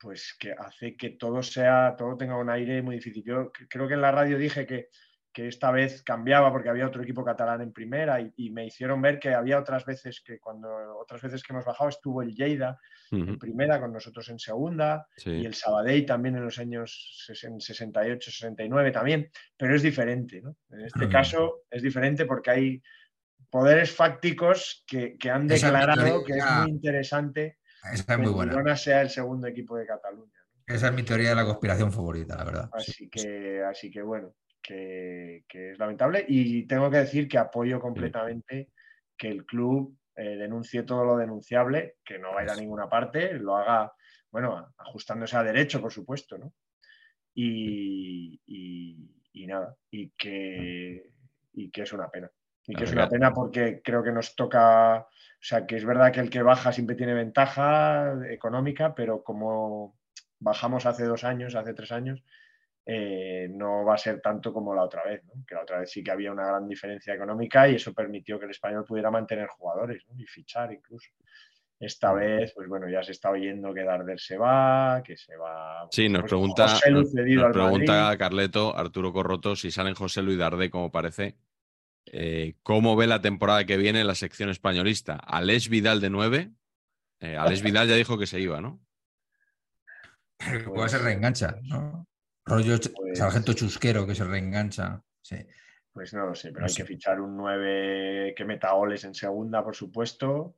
pues que hace que todo sea, todo tenga un aire muy difícil. Yo creo que en la radio dije que, que esta vez cambiaba porque había otro equipo catalán en primera y, me hicieron ver que había otras veces que cuando otras veces que hemos bajado estuvo el Lleida en primera con nosotros en segunda y el Sabadell también en los años 68, 69 también, pero es diferente, ¿no? En este caso es diferente porque hay poderes fácticos que, que han declarado que es muy interesante esa es muy buena. sea el segundo equipo de Cataluña. Esa es mi teoría de la conspiración favorita, la verdad. Así, que, así que bueno, que, es lamentable. Y tengo que decir que apoyo completamente que el club eh, denuncie todo lo denunciable, que no vaya a ninguna parte, lo haga, bueno, ajustándose a derecho, por supuesto, ¿no? Y, nada, y que, y que es una pena. Y que es una pena porque creo que nos toca o sea, que es verdad que el que baja siempre tiene ventaja económica, pero como bajamos hace dos años, hace tres años, eh, no va a ser tanto como la otra vez, que la otra vez sí que había una gran diferencia económica y eso permitió que el español pudiera mantener jugadores y fichar incluso. Esta vez, pues bueno, ya se está oyendo que Darder se va, que se va. Sí, nos pues, pregunta, nos, pregunta Carleto, Arturo Corroto, si salen José Luis Darde, como parece, eh, ¿Cómo ve la temporada que viene la sección españolista? Alex Vidal de 9. Eh, Alex Vidal ya dijo que se iba, ¿no? Puede ser reengancha, ¿no? Rollo pues sargento chusquero que se reengancha. Sí. Pues no lo sé, pero hay que fichar un 9 que meta goles en segunda, por supuesto.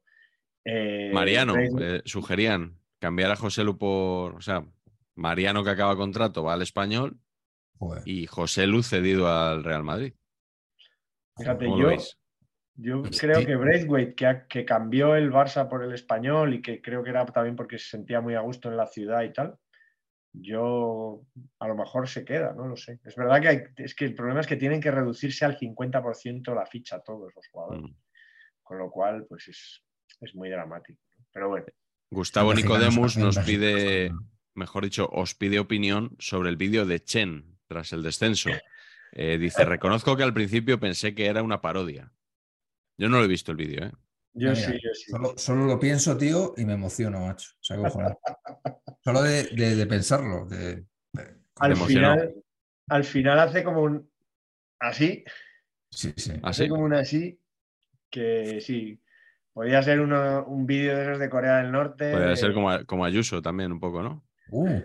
Eh, Mariano, sugerían cambiar a José Lu por. O sea, Mariano que acaba contrato va al español y José Lu cedido al Real Madrid. Fíjate, yo, yo pues creo que Braithwaite, que, que cambió el Barça por el español y que creo que era también porque se sentía muy a gusto en la ciudad y tal, yo a lo mejor se queda, no lo sé. Es verdad que, es que el problema es que tienen que reducirse al 50% la ficha todos los jugadores. Mm. Con lo cual, pues es, es muy dramático. Pero bueno. Gustavo Nicodemus nos pide, mejor dicho, os pide opinión sobre el vídeo de Chen tras el descenso. Eh, dice, reconozco que al principio pensé que era una parodia. Yo no lo he visto el vídeo, ¿eh? Yo sí, yo sí. Solo, lo pienso, tío, y me emociono, macho. solo de, pensarlo. al, final, al final hace como un así. Sí, sí. Hace como un así que sí. Podría ser un vídeo de esos de Corea del Norte. Podría ser como, como Ayuso también, un poco, ¿no? Uh,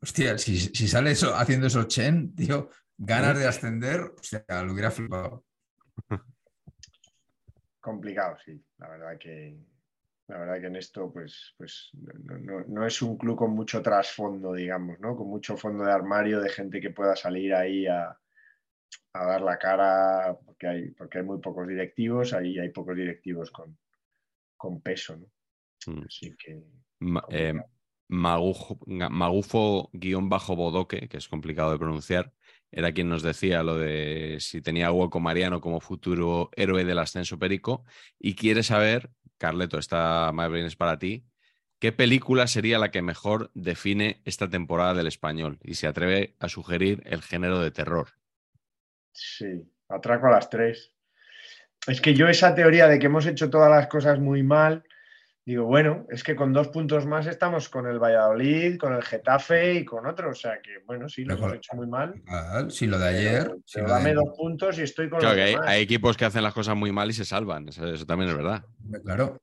hostia, si, si sale eso, haciendo eso Chen, tío, ganas de ascender, o sea, lo hubiera flipado. Complicado, sí. La verdad que, la verdad que en esto, pues, pues no, es un club con mucho trasfondo, digamos, ¿no? Con mucho fondo de armario de gente que pueda salir ahí a, dar la cara, porque hay, porque hay muy pocos directivos, ahí hay pocos directivos con, con peso, ¿no? Mm. Así que. Eh, Magufo-Bodoque, que es complicado de pronunciar, era quien nos decía lo de si tenía hueco Mariano como futuro héroe del ascenso perico y quiere saber, Carleto, esta más es para ti, ¿qué película sería la que mejor define esta temporada del español? Y se atreve a sugerir el género de terror. Sí, atraco a las tres. Es que yo esa teoría de que hemos hecho todas las cosas muy mal, digo, bueno, es que con dos puntos más estamos con el Valladolid, con el Getafe y con otros. O sea que, bueno, sí, lo hemos hecho muy mal. sí, lo de ayer. Pero, dame dos puntos y estoy con claro que hay, equipos que hacen las cosas muy mal y se salvan. Eso, también es verdad. Claro.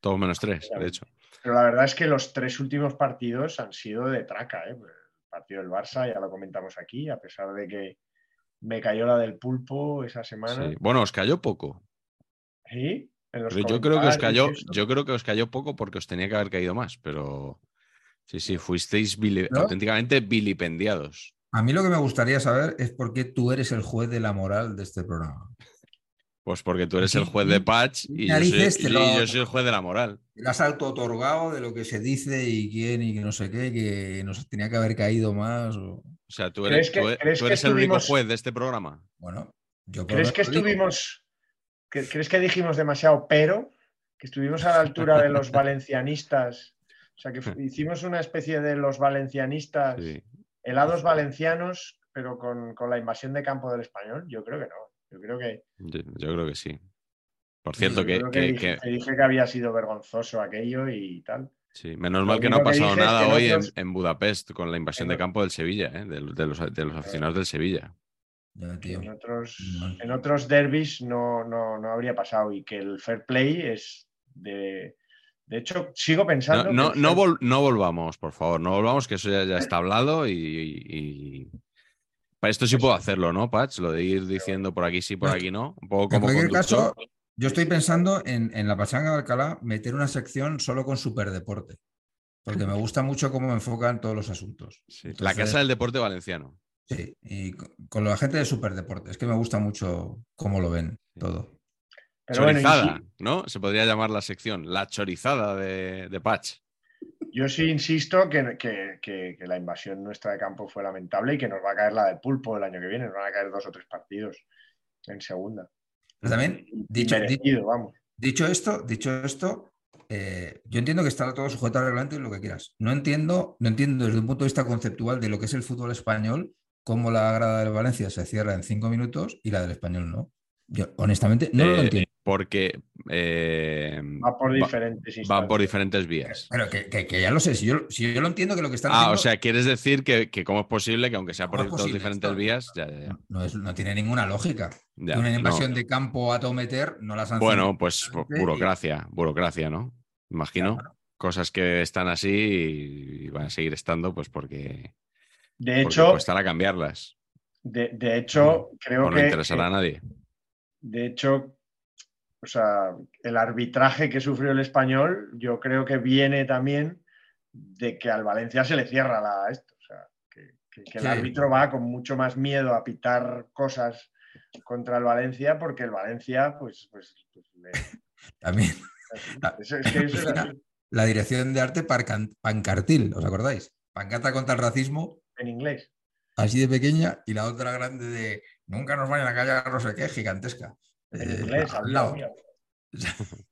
todos menos tres, de hecho. Pero la verdad es que los tres últimos partidos han sido de traca. ¿eh? El partido del Barça, ya lo comentamos aquí, a pesar de que me cayó la del pulpo esa semana. Bueno, os cayó poco. ¿Sí? En los Pero yo creo que os cayó, yo creo que os cayó poco porque os tenía que haber caído más, pero sí, sí, fuisteis vili- ¿No? auténticamente vilipendiados. A mí lo que me gustaría saber es por qué tú eres el juez de la moral de este programa. Pues porque tú eres el juez de patch y yo soy, Narices te y lo- yo soy el juez de la moral. Te has auto-otorgado de lo que se dice y quién y que no sé qué, que nos tenía que haber caído más. o- O sea, tú ¿Crees eres, que- tú e- crees tú que eres el único juez de este programa. Bueno, yo por ¿Crees que estuvimos, crees que dijimos demasiado pero? Que estuvimos a la altura de los valencianistas. O sea, que hicimos una especie de los valencianistas, Sí. helados valencianos, pero con, con la invasión de campo del español. Yo creo que no. Yo creo que, Yo, yo creo que sí. Por cierto, que, que- dije, que- que dije que había sido vergonzoso aquello y tal. sí, menos mal que no ha pasado nada hoy en, nosotros- en Budapest con la invasión de campo del Sevilla, ¿eh? de, de los, de los aficionados del Sevilla. Ya, tío. En otros, en otros derbis no, no, no habría pasado y que el fair play es de... De hecho, sigo pensando... No, no, el no, fair- vol- no volvamos, por favor, no volvamos, que eso ya, ya está hablado y, y- Para esto sí puedo hacerlo, ¿no, Patch? Lo de ir diciendo por aquí sí, por aquí no. Un poco En como cualquier conductor. caso, yo estoy pensando en, en la Pachanga de Alcalá meter una sección solo con superdeporte. Porque me gusta mucho cómo enfocan todos los asuntos. Sí, La Casa del Deporte Valenciano. Sí, y con, con la gente de superdeporte. Es que me gusta mucho cómo lo ven todo. Pero chorizada, ¿no? Se podría llamar la sección, la chorizada de, de Patch. Yo sí insisto que, que- que- que la invasión nuestra de campo fue lamentable y que nos va a caer la de pulpo el año que viene. Nos van a caer dos o tres partidos en segunda. Pero también, dicho, vamos. dicho esto, dicho esto, eh, yo entiendo que está todo sujeto al reglamento y lo que quieras. No entiendo, no entiendo desde un punto de vista conceptual de lo que es el fútbol español, cómo la grada del Valencia se cierra en cinco minutos y la del español no. Yo, honestamente, no lo Eh, entiendo. Porque eh, Va por va- diferentes van por instancias. diferentes vías. Pero que, que- que ya lo sé, si yo, si yo lo entiendo que lo que están Ah, haciendo o sea, quieres decir que, que cómo es posible que aunque sea por ¿Cómo es dos diferentes esto? vías, ya, ya, ya. no, no es- no tiene ninguna lógica. Una no. invasión de campo a todo meter no la sancionan. Bueno, pues burocracia, burocracia, ¿no? Imagino. Claro. Cosas que están así y van a seguir estando, pues porque, De hecho, costará cambiarlas. de, de hecho, creo O no que. interesará a nadie. De hecho, o sea, el arbitraje que sufrió el español, yo creo que viene también de que al Valencia se le cierra la esto. O sea, que, que- que el Sí. árbitro va con mucho más miedo a pitar cosas contra el Valencia porque el Valencia, pues, pues, pues, le- También eso- es que eso es así, la dirección de arte pancartil, ¿os acordáis? Pancarta contra el racismo, en inglés. así de pequeña, y la otra grande de nunca nos vayan a callar, no sé qué, gigantesca. En Eh, inglés, al lado.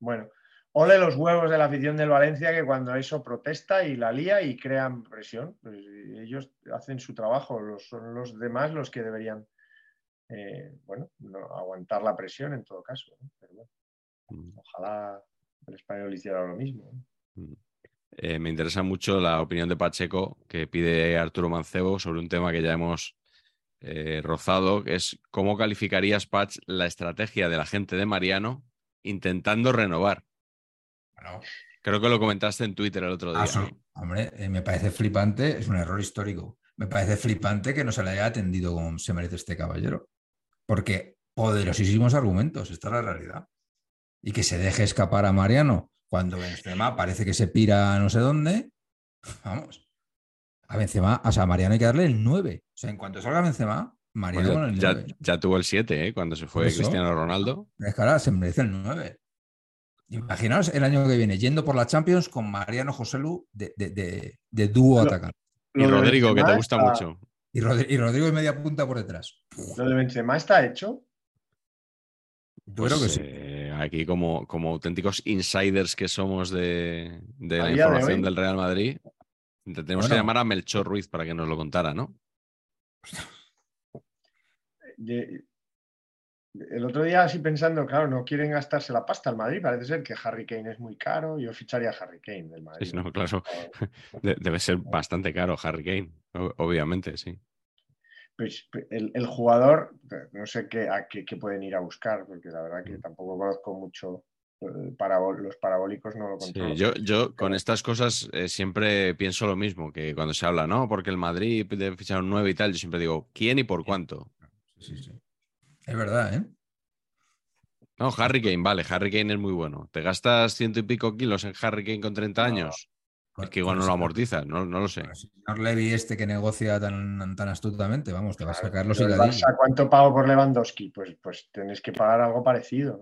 Bueno, ole los huevos de la afición del Valencia que cuando eso protesta y la lía y crean presión. Pues ellos hacen su trabajo, los, son los demás los que deberían, eh, bueno, no, aguantar la presión en todo caso. ¿no? Pero bueno, Mm. ojalá el español hiciera lo mismo. ¿no? Eh, me interesa mucho la opinión de Pacheco que pide Arturo Mancebo sobre un tema que ya hemos eh, rozado, que es cómo calificarías, Patch, la estrategia de la gente de Mariano intentando renovar. Bueno, Creo que lo comentaste en Twitter el otro día. absol- ¿no? hombre, eh, me parece flipante, es un error histórico. Me parece flipante que no se le haya atendido como se merece este caballero. Porque poderosísimos argumentos, esta es la realidad. Y que se deje escapar a Mariano cuando Benzema parece que se pira no sé dónde. Vamos. A Benzema, o sea, a Mariano hay que darle el 9. O sea, en cuanto salga Benzema, Pues Mariano con ya, el ya- 9. ya tuvo el 7, ¿eh? cuando se fue. Cristiano Ronaldo. Es que ahora se merece el 9. Imaginaos el año que viene yendo por la Champions con Mariano Joselu de, de- de- de dúo atacante. Y Rodrigo, que te gusta está- mucho. Y, Rodri- y Rodrigo de media punta por detrás. Lo de Benzema está hecho. Yo Pues, creo que sí. Aquí, como, como auténticos insiders que somos de, la de información del Real Madrid, tenemos que llamar a Melchor Ruiz para que nos lo contara, ¿no? El otro día, así pensando, claro, no quieren gastarse la pasta al Madrid. Parece ser que Harry Kane es muy caro. Yo ficharía a Harry Kane del Madrid. Sí, no, claro. De- debe ser bastante caro Harry Kane, obviamente, sí. Pues el, el jugador, no sé qué, a qué, qué pueden ir a buscar, porque la verdad Mm. que tampoco conozco mucho eh, parabol- los parabólicos, no lo Sí, controlo. yo, yo con estas cosas eh, siempre pienso lo mismo, que cuando se habla, no, porque el Madrid debe fichar un 9 y tal, yo siempre digo, ¿quién y por cuánto? Sí, sí, sí. Es verdad, ¿eh? No, Harry Kane, vale, Harry Kane es muy bueno. ¿Te gastas ciento y pico kilos en Harry Kane con 30 años? Es que igual no lo amortizas, no, no lo sé. El señor Levy este que negocia tan, tan astutamente, vamos, te va a sacar los. Barça, ¿Cuánto pago por Lewandowski? Pues, pues tenéis que pagar algo parecido.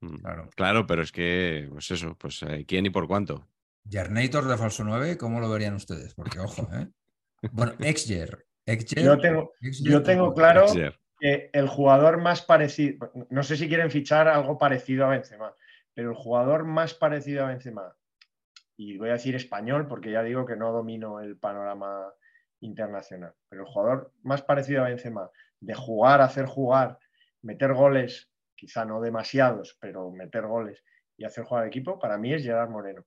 ¿no? Mm, Claro. Claro, pero es que, pues eso, pues eh, quién y por cuánto. Yernator de falso 9, ¿cómo lo verían ustedes? Porque, ojo, ¿eh? Bueno, ex-Yer. Ex-Yer- Yo tengo, yo tengo claro que el jugador más parecido, no sé si quieren fichar algo parecido a Benzema, pero el jugador más parecido a Benzema, y voy a decir español porque ya digo que no domino el panorama internacional, pero el jugador más parecido a Benzema, de jugar, hacer jugar, meter goles, quizá no demasiados, pero meter goles y hacer jugar al equipo, para mí es Gerard Moreno.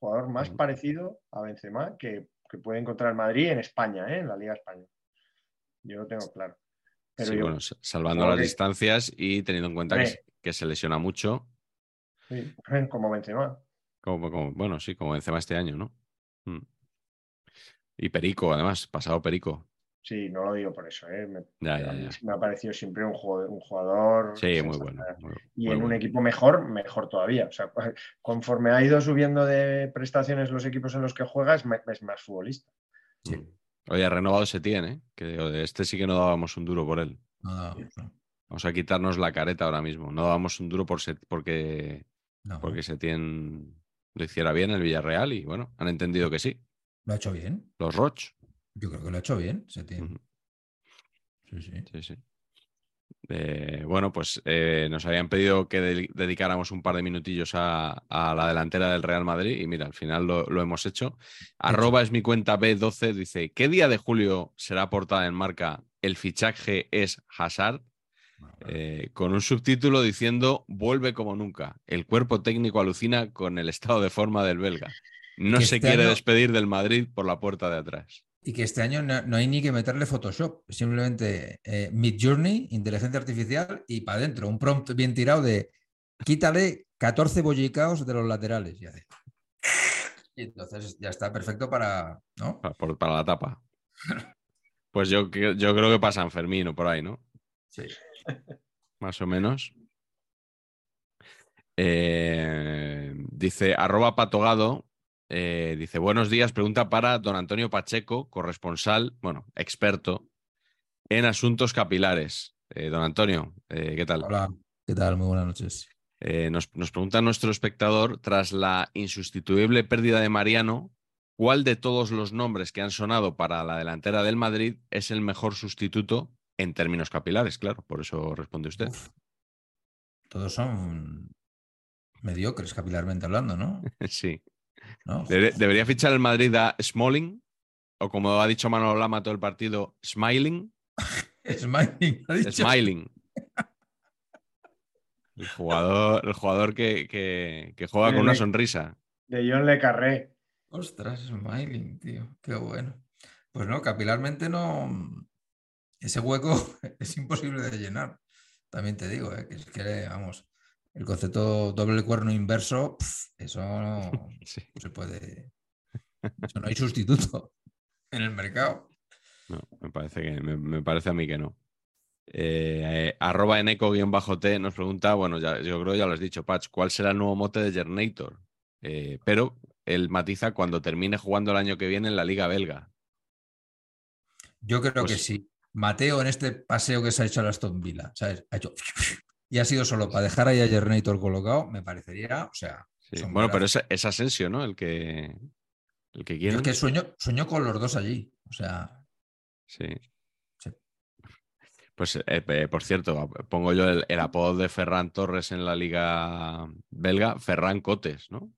Jugador más parecido a Benzema que, que puede encontrar Madrid en España, ¿eh? en la Liga Española. Yo lo tengo claro. Pero Sí, yo- bueno, sa- salvando las que- distancias y teniendo en cuenta que, que se lesiona mucho, Sí, como Benzema. Como, como- bueno, sí, como Benzema este año, ¿no? Mm. Y Perico, además, pasado Perico. Sí, no lo digo por eso. ¿eh? Me, Ya, a ya, mí ya. me ha parecido siempre un jugador, un jugador Sí, muy bueno. muy- Y muy en un equipo mejor, mejor todavía. O sea, conforme ha ido subiendo de prestaciones los equipos en los que juega, es, más futbolista. Sí. Oye, ha renovado Setién, ¿eh? Que este sí que no dábamos un duro por él. No, no, no, Vamos a quitarnos la careta ahora mismo. No dábamos un duro por porque, no. porque Setién lo hiciera bien en el Villarreal y bueno, han entendido que sí. Lo ha hecho bien. Los Roch. Yo creo que lo ha hecho bien. Ujú. Sí, sí. Sí, sí. Eh, bueno, pues eh, nos habían pedido que de- dedicáramos un par de minutillos a, a la delantera del Real Madrid y mira, al final lo, lo hemos hecho. Arroba es mi cuenta B12, dice, ¿qué día de julio será portada en marca El fichaje es Hazard? Eh, con un subtítulo diciendo, vuelve como nunca. El cuerpo técnico alucina con el estado de forma del belga. No se este quiere año- despedir del Madrid por la puerta de atrás. Y que este año no, no hay ni que meterle Photoshop, simplemente eh, Mid Journey, inteligencia artificial y para adentro, un prompt bien tirado de quítale 14 bollicaos de los laterales. Y, hace- y entonces ya está perfecto para. ¿no? Para la tapa. Pues yo, yo creo que pasa Fermín o por ahí, ¿no? Sí. Más o menos. Eh, dice arroba patogado. eh, dice buenos días. Pregunta para don Antonio Pacheco, corresponsal, bueno, experto en asuntos capilares. Eh, don Antonio, ¿qué tal? Hola, ¿qué tal? Muy buenas noches. Nos, nos pregunta nuestro espectador, tras la insustituible pérdida de Mariano, ¿cuál de todos los nombres que han sonado para la delantera del Madrid es el mejor sustituto en términos capilares? Claro, por eso responde usted. Uf. Todos son mediocres capilarmente hablando, ¿no? Sí. ¿No? Debe- ¿Debería fichar el Madrid a Smalling? O como ha dicho Manolo Lama todo el partido, Smiling. Smiling, ha dicho. Smiling. El jugador, el jugador que, que- que juega con una sonrisa. De John Le Carré. Ostras, Smiling, tío. Qué bueno. Pues no, capilarmente no. Ese hueco es imposible de llenar. También te digo, ¿eh? que es que, vamos, el concepto doble cuerno inverso, pf, eso no, Sí. no se puede. Eso no hay sustituto en el mercado. No, me parece que me, me parece a mí que no. Eh, eh, arroba en eco-t nos pregunta, bueno, ya, yo creo que ya lo has dicho, Patch, ¿cuál será el nuevo mote de Gernator? Eh, pero él matiza cuando termine jugando el año que viene en la Liga Belga. Yo creo que Pues- sí. Mateo en este paseo que se ha hecho a Aston Villa, ¿sabes? Ha hecho. Y ha sido solo para dejar ahí a Gernator colocado, me parecería, o sea. Sí. Bueno, pero es, es Asensio, ¿no? El que, el que quiere. es que sueño, sueño con los dos allí. O sea, Sí. Sí. Pues, eh, eh, por cierto, pongo yo el, el apodo de Ferran Torres en la liga belga, Ferran Cotes, ¿no?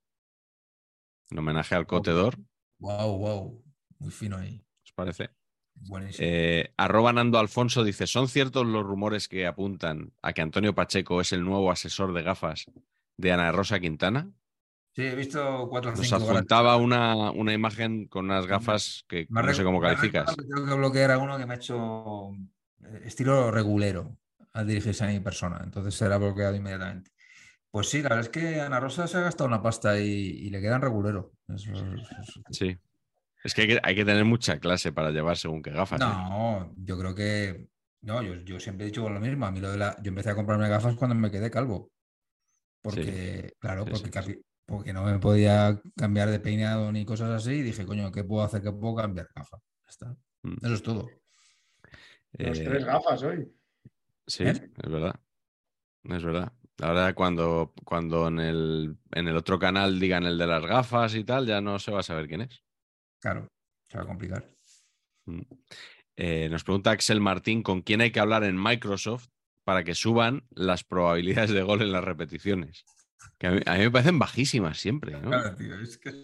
En homenaje al cotedor, wow, wow. Muy fino ahí. ¿os parece? Eh, arroba Nando Alfonso dice, ¿son ciertos los rumores que apuntan a que Antonio Pacheco es el nuevo asesor de gafas de Ana Rosa Quintana? sí, he visto cuatro o Nos adjuntaba una, una imagen con unas gafas que Me no sé cómo calificas. Tengo que bloquear a uno que me ha hecho eh, estilo regulero al dirigirse a mi persona. Entonces será bloqueado inmediatamente. Pues sí, la verdad es que Ana Rosa se ha gastado una pasta y, y le quedan regulero. Es- Sí. Es que hay, que hay que tener mucha clase para llevar según qué gafas. ¿eh? No, yo creo que. No, yo, yo siempre he dicho lo mismo. A mí lo de la. Yo empecé a comprarme gafas cuando me quedé calvo. Porque, claro, Sí, porque, sí, capi- porque no me podía cambiar de peinado ni cosas así. Y dije, coño, ¿qué puedo hacer? ¿Qué puedo cambiar? Gafas. Está. Mm. Eso es todo. Los Eh, tres gafas hoy. Sí, ¿Eh? es verdad. Es verdad. Ahora cuando, cuando en, el, en el otro canal digan el de las gafas y tal, ya no se va a saber quién es. Claro, se va a complicar. Mm. Eh, nos pregunta Axel Martín con quién hay que hablar en Microsoft para que suban las probabilidades de gol en las repeticiones. Que a mí, a mí me parecen bajísimas siempre, ¿no? Claro, tío, es que O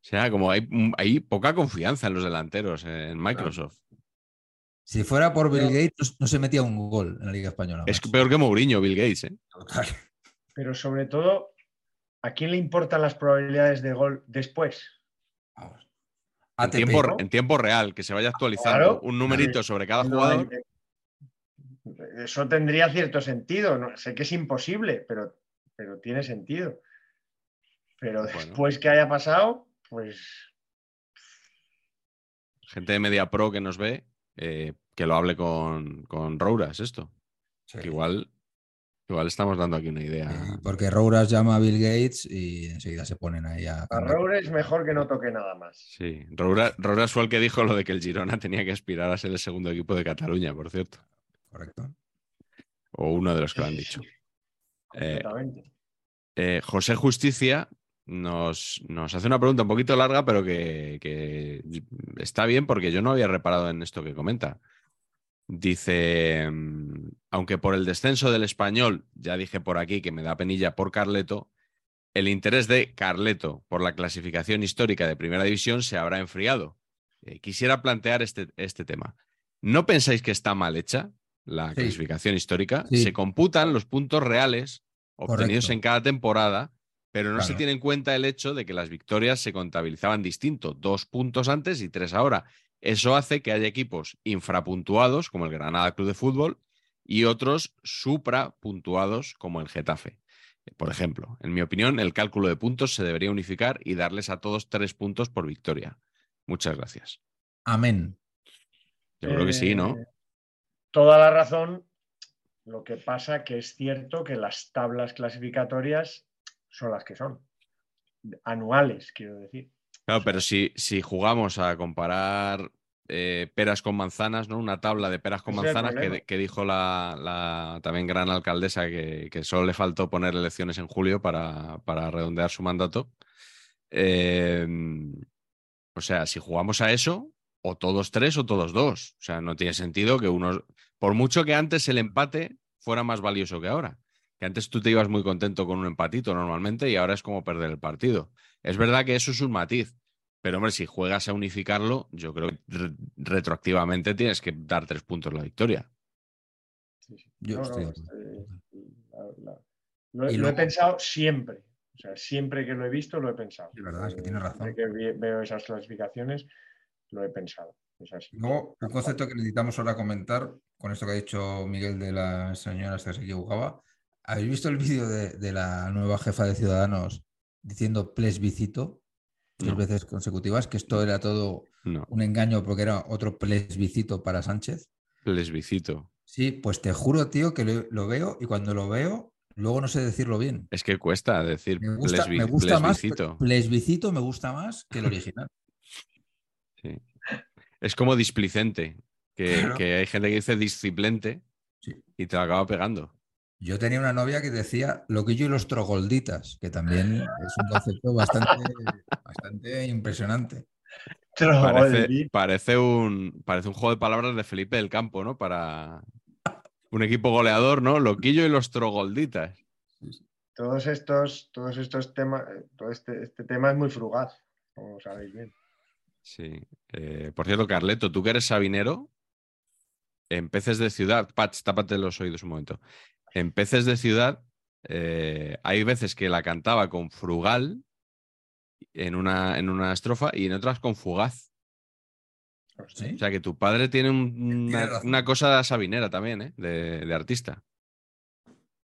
sea, como hay, hay poca confianza en los delanteros en Microsoft. Si fuera por Bill Gates, no, se metía un gol en la Liga Española. Es peor que Mourinho, Bill Gates, ¿eh? Total. Pero sobre todo, ¿a quién le importan las probabilidades de gol después? En tiempo, ¿no? en tiempo real, que se vaya actualizando Claro. un numerito sobre cada jugador. hay- Eso tendría cierto sentido. ¿no? Sé que es imposible, pero, pero tiene sentido. Pero Bueno. después que haya pasado, pues gente de Media Pro que nos ve, eh, que lo hable con, con Rouras esto. Sí. Que igual, igual estamos dando aquí una idea. Eh, Porque Rouras llama a Bill Gates y enseguida se ponen ahí a a es mejor que no toque nada más. Sí, Rouras, Rouras fue el que dijo lo de que el Girona tenía que aspirar a ser el segundo equipo de Cataluña, por cierto. Correcto. O uno de los que lo han dicho. Eh. Eh, José Justicia nos, nos hace una pregunta un poquito larga, pero que, que está bien porque yo no había reparado en esto que comenta. Dice, mm, aunque por el descenso del español, ya dije por aquí que me da penilla por Carleto, el interés de Carleto por la clasificación histórica de Primera División se habrá enfriado. Eh, quisiera plantear este, este tema. ¿No pensáis que está mal hecha la Sí. clasificación histórica? Sí. Se computan los puntos reales obtenidos Correcto. en cada temporada, pero no se tiene en cuenta el hecho de que las victorias se contabilizaban distinto, dos puntos antes y tres ahora. Eso hace que haya equipos infrapuntuados, como el Granada Club de Fútbol, y otros suprapuntuados, como el Getafe. Por ejemplo, en mi opinión, el cálculo de puntos se debería unificar y darles a todos tres puntos por victoria. Muchas gracias. Amén. Yo creo que sí, ¿no? Eh, Toda la razón. Lo que pasa que es cierto que las tablas clasificatorias son las que son. Anuales, quiero decir. Claro, pero si, si jugamos a comparar eh, peras con manzanas, ¿no? Una tabla de peras con Ese manzanas que, dijo la, la también gran alcaldesa que, que solo le faltó poner elecciones en julio para, para redondear su mandato. Eh, o sea, si jugamos a eso, o todos tres o todos dos. O sea, no tiene sentido que unos. Por mucho que antes el empate fuera más valioso que ahora. Que antes tú te ibas muy contento con un empatito normalmente y ahora es como perder el partido. Es verdad que eso es un matiz. Pero, hombre, si juegas a unificarlo, yo creo que re- retroactivamente tienes que dar tres puntos la victoria. Yo No, estoy no, de acuerdo. este, la- la- Lo, he pensado siempre. O sea, siempre que lo he visto, lo he pensado. Es verdad, es que tienes Eh, razón. siempre que veo esas clasificaciones, lo he pensado. Luego, un concepto que necesitamos ahora comentar con esto que ha dicho Miguel de las señoras que se equivocaba. ¿Habéis visto el vídeo de, de la nueva jefa de Ciudadanos diciendo plebiscito tres No. veces consecutivas? Que esto era todo No, un engaño porque era otro plebiscito para Sánchez. les visito. Sí, pues te juro, tío, que lo, lo veo y cuando lo veo, luego no sé decirlo bien. Es que cuesta decir Me gusta, plesbi- me gusta más, plebiscito me gusta más que el original. Sí. Es como displicente, que, Claro. que hay gente que dice disciplente Sí. y te lo acaba pegando. Yo tenía una novia que decía loquillo y los trogolditas, que también es un concepto bastante, bastante impresionante. Parece, parece, un, parece un juego de palabras de Felipe del Campo, ¿no? Para un equipo goleador, ¿no? Loquillo y los trogolditas. Todos estos, todos estos temas, todo este, este tema es muy frugaz, como sabéis bien. Sí. Eh, por cierto, Carleto, tú que eres sabinero, en peces de ciudad, Patch, tápate los oídos un momento. En peces de ciudad, eh, hay veces que la cantaba con frugal en una, en una estrofa y en otras con fugaz. ¿Sí? O sea que tu padre tiene un- Tiene una, cosa sabinera también, ¿eh? De, de artista.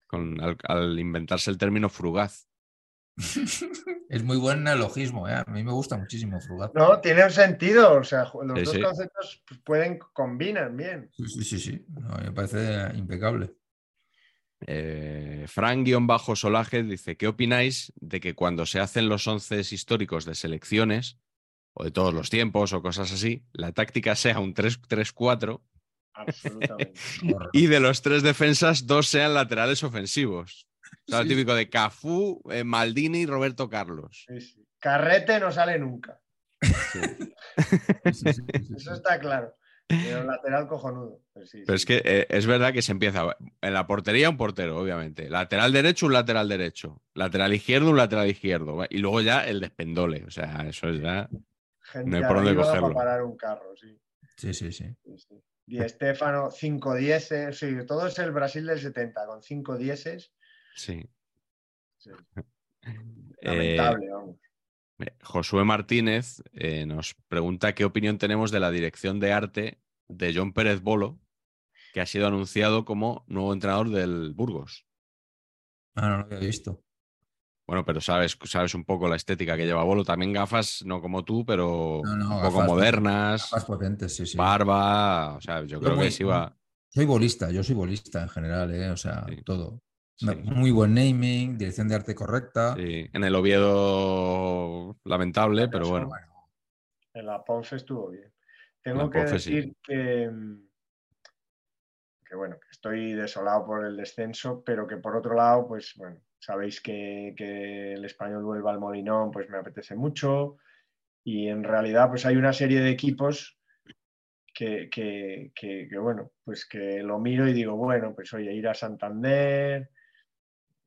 Con, al, al inventarse el término frugaz. Es muy buen neologismo, ¿eh? a mí me gusta muchísimo Frugat. No, tiene un sentido, o sea, los Sí, dos sí. conceptos pues, pueden combinan bien. Sí, sí, sí, sí. No, me parece impecable. Eh, Fran-Solaje dice, ¿qué opináis de que cuando se hacen los once históricos de selecciones, o de todos los tiempos, o cosas así, la táctica sea un 3-4 Absolutamente. y de los tres defensas, dos sean laterales ofensivos? O sea, Sí. típico de Cafú, eh, Maldini y Roberto Carlos. Sí, sí. Carrete no sale nunca. Eso está claro. Pero lateral cojonudo. Sí, Pero es que eh, es verdad que se empieza en la portería un portero, obviamente. Lateral derecho, un lateral derecho. Lateral izquierdo, un lateral izquierdo. Y luego ya el despendole. O sea, eso es ya. Gente no hay por dónde cogerlo. para parar un carro, sí. Sí, sí, sí. sí, sí. Di Estefano, 5 10 sí, todo es el Brasil del 70, con 5 dieces. Sí. Sí. Eh, Lamentable, vamos. Josué Martínez eh, nos pregunta qué opinión tenemos de la dirección de arte de John Pérez Bolo, que ha sido anunciado como nuevo entrenador del Burgos. Ah, no lo había visto. Bueno, pero sabes, sabes un poco la estética que lleva Bolo. También gafas, no como tú, pero No, no, un poco gafas- modernas, Más potentes, sí, sí. barba. O sea, yo creo que sí va. Soy bolista, yo soy bolista en general, ¿eh? O sea, Sí. todo. Sí. Muy buen naming, dirección de arte correcta. Sí, En el Oviedo, lamentable, pero bueno. En la Ponce estuvo bien. Tengo la que Ponce sí. decir que, que, bueno, que estoy desolado por el descenso, pero que por otro lado, pues bueno, sabéis que, que el español vuelva al Molinón, pues me apetece mucho. Y en realidad, pues hay una serie de equipos que, que- que- que, bueno, pues que lo miro y digo, bueno, pues oye, ir a Santander,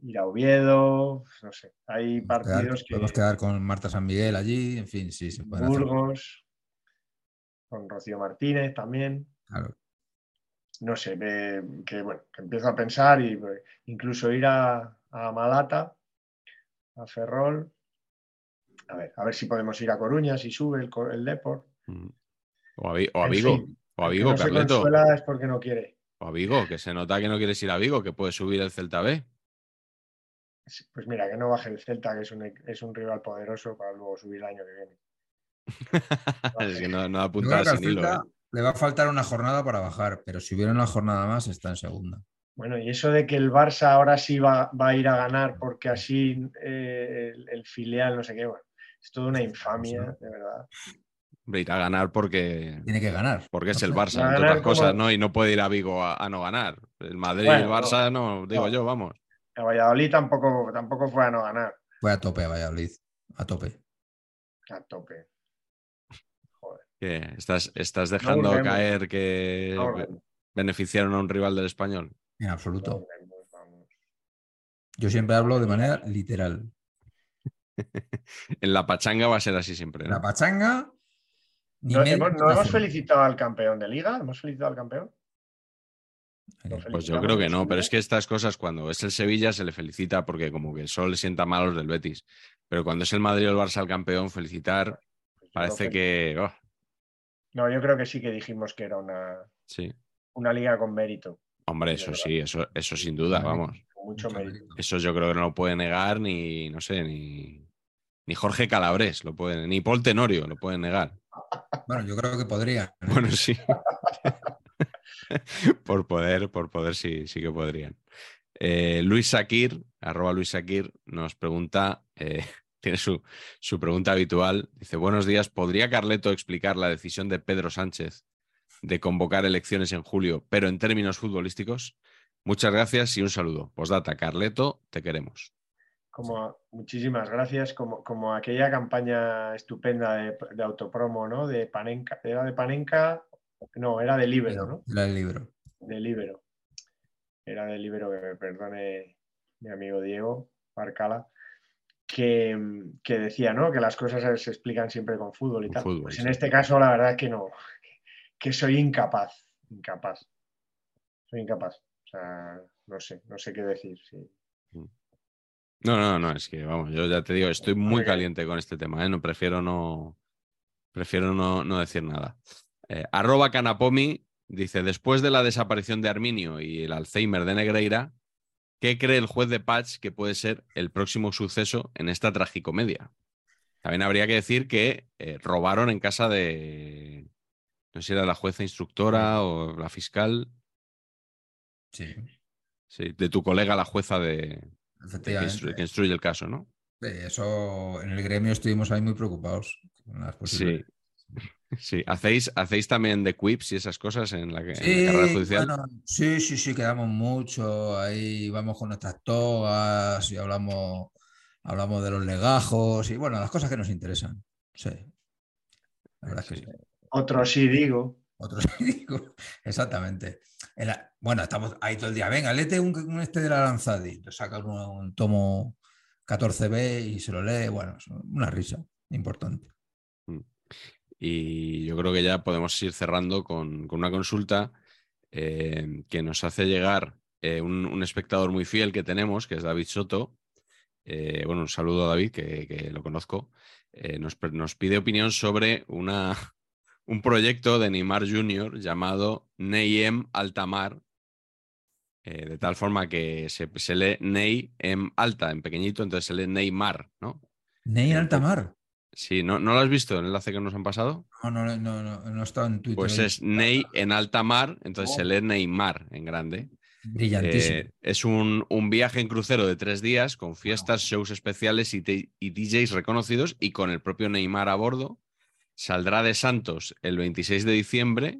ir a Oviedo, no sé, hay Podemos quedar, partidos que... podemos quedar con Marta San Miguel allí, en fin, sí, se pueden hacer. Burgos, con Rocío Martínez también. Claro. No sé, que bueno, que empiezo a pensar y pues, incluso ir a, a Malata, a Ferrol. A ver, a ver si podemos ir a Coruña, si sube el, el Deport. Mm. O a, o a Vigo. fin, O a Vigo, no Carleto. es porque no quiere. O a Vigo, que se nota que no quieres ir a Vigo, que puede subir el Celta B. Pues mira, que no baje el Celta, que es un, es un rival poderoso para luego subir el año que viene. es que no, no al sin hilo. Celta ¿eh? le va a faltar una jornada para bajar, pero si hubiera una jornada más, está en segunda. Bueno, y eso de que el Barça ahora sí va, va a ir a ganar porque así eh, el, el filial, no sé qué, bueno, es toda una infamia, de verdad. Hombre, irá a ganar porque, Tiene que ganar. porque es el. Barça, entre ganar otras cosas, como- ¿no? Y no puede ir a Vigo a, a no ganar. El Madrid y Bueno, el Barça, no, digo no. yo, vamos. A Valladolid tampoco, tampoco fue a no ganar, Fue a tope a Valladolid, a tope. a tope. Joder. Estás, estás dejando caer que no beneficiaron a un rival del español. En absoluto. vamos. Yo siempre hablo de manera literal. En la pachanga va a ser así siempre, ¿no? La pachanga. ni ¿No, hemos, no hemos felicitado al campeón de liga? ¿Hemos felicitado al campeón? Lo Pues yo creo que no, pero es que estas cosas cuando es el Sevilla se le felicita porque como que solo le sienta mal los del Betis. Pero cuando es el Madrid o el Barça el campeón, felicitar Pues parece que... oh, No, yo creo que sí que dijimos que era una, sí. una liga con mérito, Hombre, eso sí, eso, eso sin duda, vamos. mucho mérito. Eso yo creo que no lo puede negar ni, no sé, ni, ni Jorge Calabres, lo puede, ni Paul Tenorio lo pueden negar. Bueno, yo creo que podría. Bueno, sí. por poder, por poder sí, sí que podrían. Eh, Luis Sakir, arroba Luis Sakir, nos pregunta, eh, tiene su, su pregunta habitual. Dice, buenos días, ¿podría Carleto explicar la decisión de Pedro Sánchez de convocar elecciones en julio, pero en términos futbolísticos? Muchas gracias y un saludo. Postdata, Carleto, te queremos. Como, muchísimas gracias, como, como aquella campaña estupenda de, autopromo, ¿no? De Panenka, ¿era de Panenka? No, era de Libero, ¿no? Era el libro. De Libero. Era de Libero, que me perdone mi amigo Diego Barcala, que, que decía, ¿no? Que las cosas se explican siempre con fútbol y Con tal. fútbol, pues sí. en este caso, la verdad es que no, que soy incapaz, incapaz. Soy incapaz. O sea, no sé, no sé qué decir. sí. No, no, no, es que vamos, yo ya te digo, estoy muy caliente con este tema, ¿eh? No prefiero no, prefiero no, no decir nada. Eh, arroba Canapomi dice, después de la desaparición de Arminio y el Alzheimer de Negreira, ¿qué cree el juez de Patch que puede ser el próximo suceso en esta tragicomedia? También habría que decir que eh, robaron en casa de, no sé si era la jueza instructora o la fiscal, Sí. Sí, de tu colega, la jueza de, de que, instruye el caso, ¿no? Eso en el gremio estuvimos ahí muy preocupados con las posibles- Sí. ¿Hacéis, ¿Hacéis también de quips y esas cosas en la, que- en la Sí, carrera judicial? bueno, sí, sí, sí, quedamos mucho. Ahí vamos con nuestras togas y hablamos, hablamos de los legajos y bueno, las cosas que nos interesan. Sí. La verdad es que Sí. sí. Otro sí digo. Otros digo, exactamente. La- bueno, estamos ahí todo el día. Venga, léete un, un este de la Lanzadi. Saca un, un tomo 14b y se lo lee. Bueno, es una risa importante. Y yo creo que ya podemos ir cerrando con, con una consulta eh, que nos hace llegar eh, un, un espectador muy fiel que tenemos, que es David Soto. Eh, bueno, un saludo a David, que, que lo conozco. Nos, nos pide opinión sobre una, un proyecto de Neymar Jr. llamado Neyem Altamar, de tal forma que se, se lee Ney alta, en pequeñito, entonces se lee Neymar, ¿no? Ney Altamar. Sí, ¿no, ¿no lo has visto el enlace que nos han pasado? No, no, no, no, no está en Twitter. Pues es Ney en alta mar, entonces Oh. se lee Neymar en grande. Brillantísimo. Eh, es un, un viaje en crucero de tres días con fiestas, shows especiales y, te- y DJs reconocidos y con el propio Neymar a bordo. Saldrá de Santos el 26 de diciembre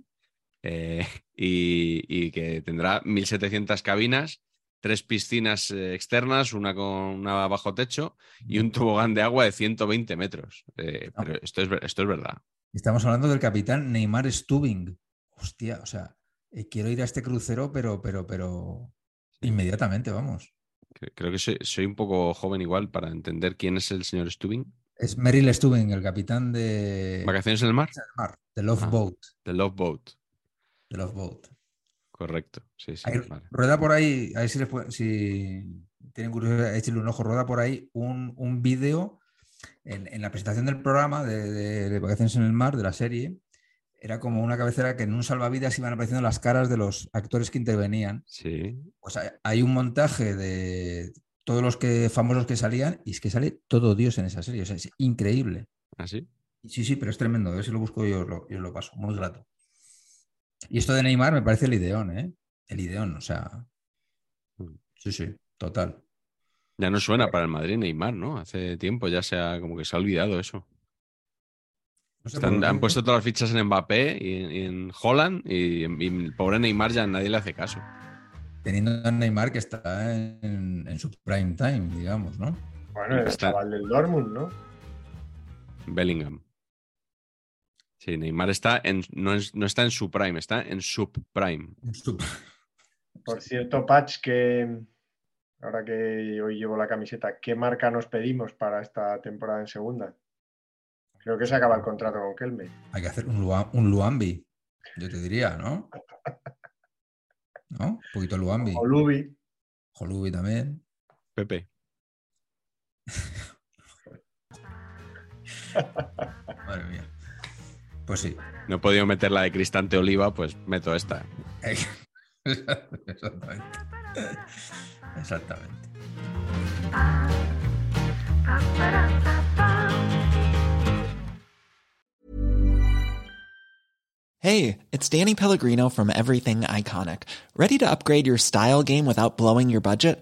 eh, y, y que tendrá 1.700 cabinas, tres piscinas eh, externas, una con una bajo techo y un tobogán de agua de 120 metros. Eh, Ah. pero esto es, esto es verdad. Estamos hablando del capitán Neymar Stubing. Hostia, o sea, eh, quiero ir a este crucero, pero, pero, pero inmediatamente, vamos. Cre- Creo que soy, soy un poco joven igual para entender quién es el señor Stubing. Es Meryl Stubing, el capitán de ¿Vacaciones en el mar? del mar, de Love Ah. Boat. The Love Boat. de Love Boat. Correcto. Sí, sí. Ahí, vale. Rueda por ahí, a ver si, les puede- si tienen curiosidad, échenle un ojo, rueda por ahí un, un vídeo en, en la presentación del programa de, de- de Vacaciones en el Mar, de la serie. Era como una cabecera que en un salvavidas iban apareciendo las caras de los actores que intervenían. Sí. Pues hay, hay un montaje de todos los que, famosos que salían y es que sale todo Dios en esa serie. O sea, es increíble. ¿Así? Sí, sí, pero es tremendo. A ver si lo busco y os lo, y os lo paso. Muy grato. Y esto de Neymar me parece el ideón, ¿eh? El ideón, o sea. Mm. Sí, sí, total. Ya no suena para el Madrid Neymar, ¿no? Hace tiempo ya se ha, como que se ha olvidado eso. No sé Están- han puesto todas las fichas en Mbappé y, y en Holland y, y el pobre Neymar ya nadie le hace caso. Teniendo a Neymar que está en, en su prime time, digamos, ¿no? Bueno, el Está- chaval del Dortmund, ¿no? Bellingham. Sí, Neymar está en, no, es- no está en su prime, está en subprime. Por cierto, Patch, que ahora que hoy llevo la camiseta, ¿qué marca nos pedimos para esta temporada en segunda? Creo que se acaba el contrato con Kelme. Hay que hacer un, Lua- un Luambi, yo te diría, ¿no? ¿No? Un poquito Luambi. O Lubi. Jolubi también. Pepe. Madre mía. Pues sí. No he podido meter la de Cristante Oliva, pues meto esta. Exactamente. Exactamente. Hey, it's Danny Pellegrino from Everything Iconic. Ready to upgrade your style game without blowing your budget?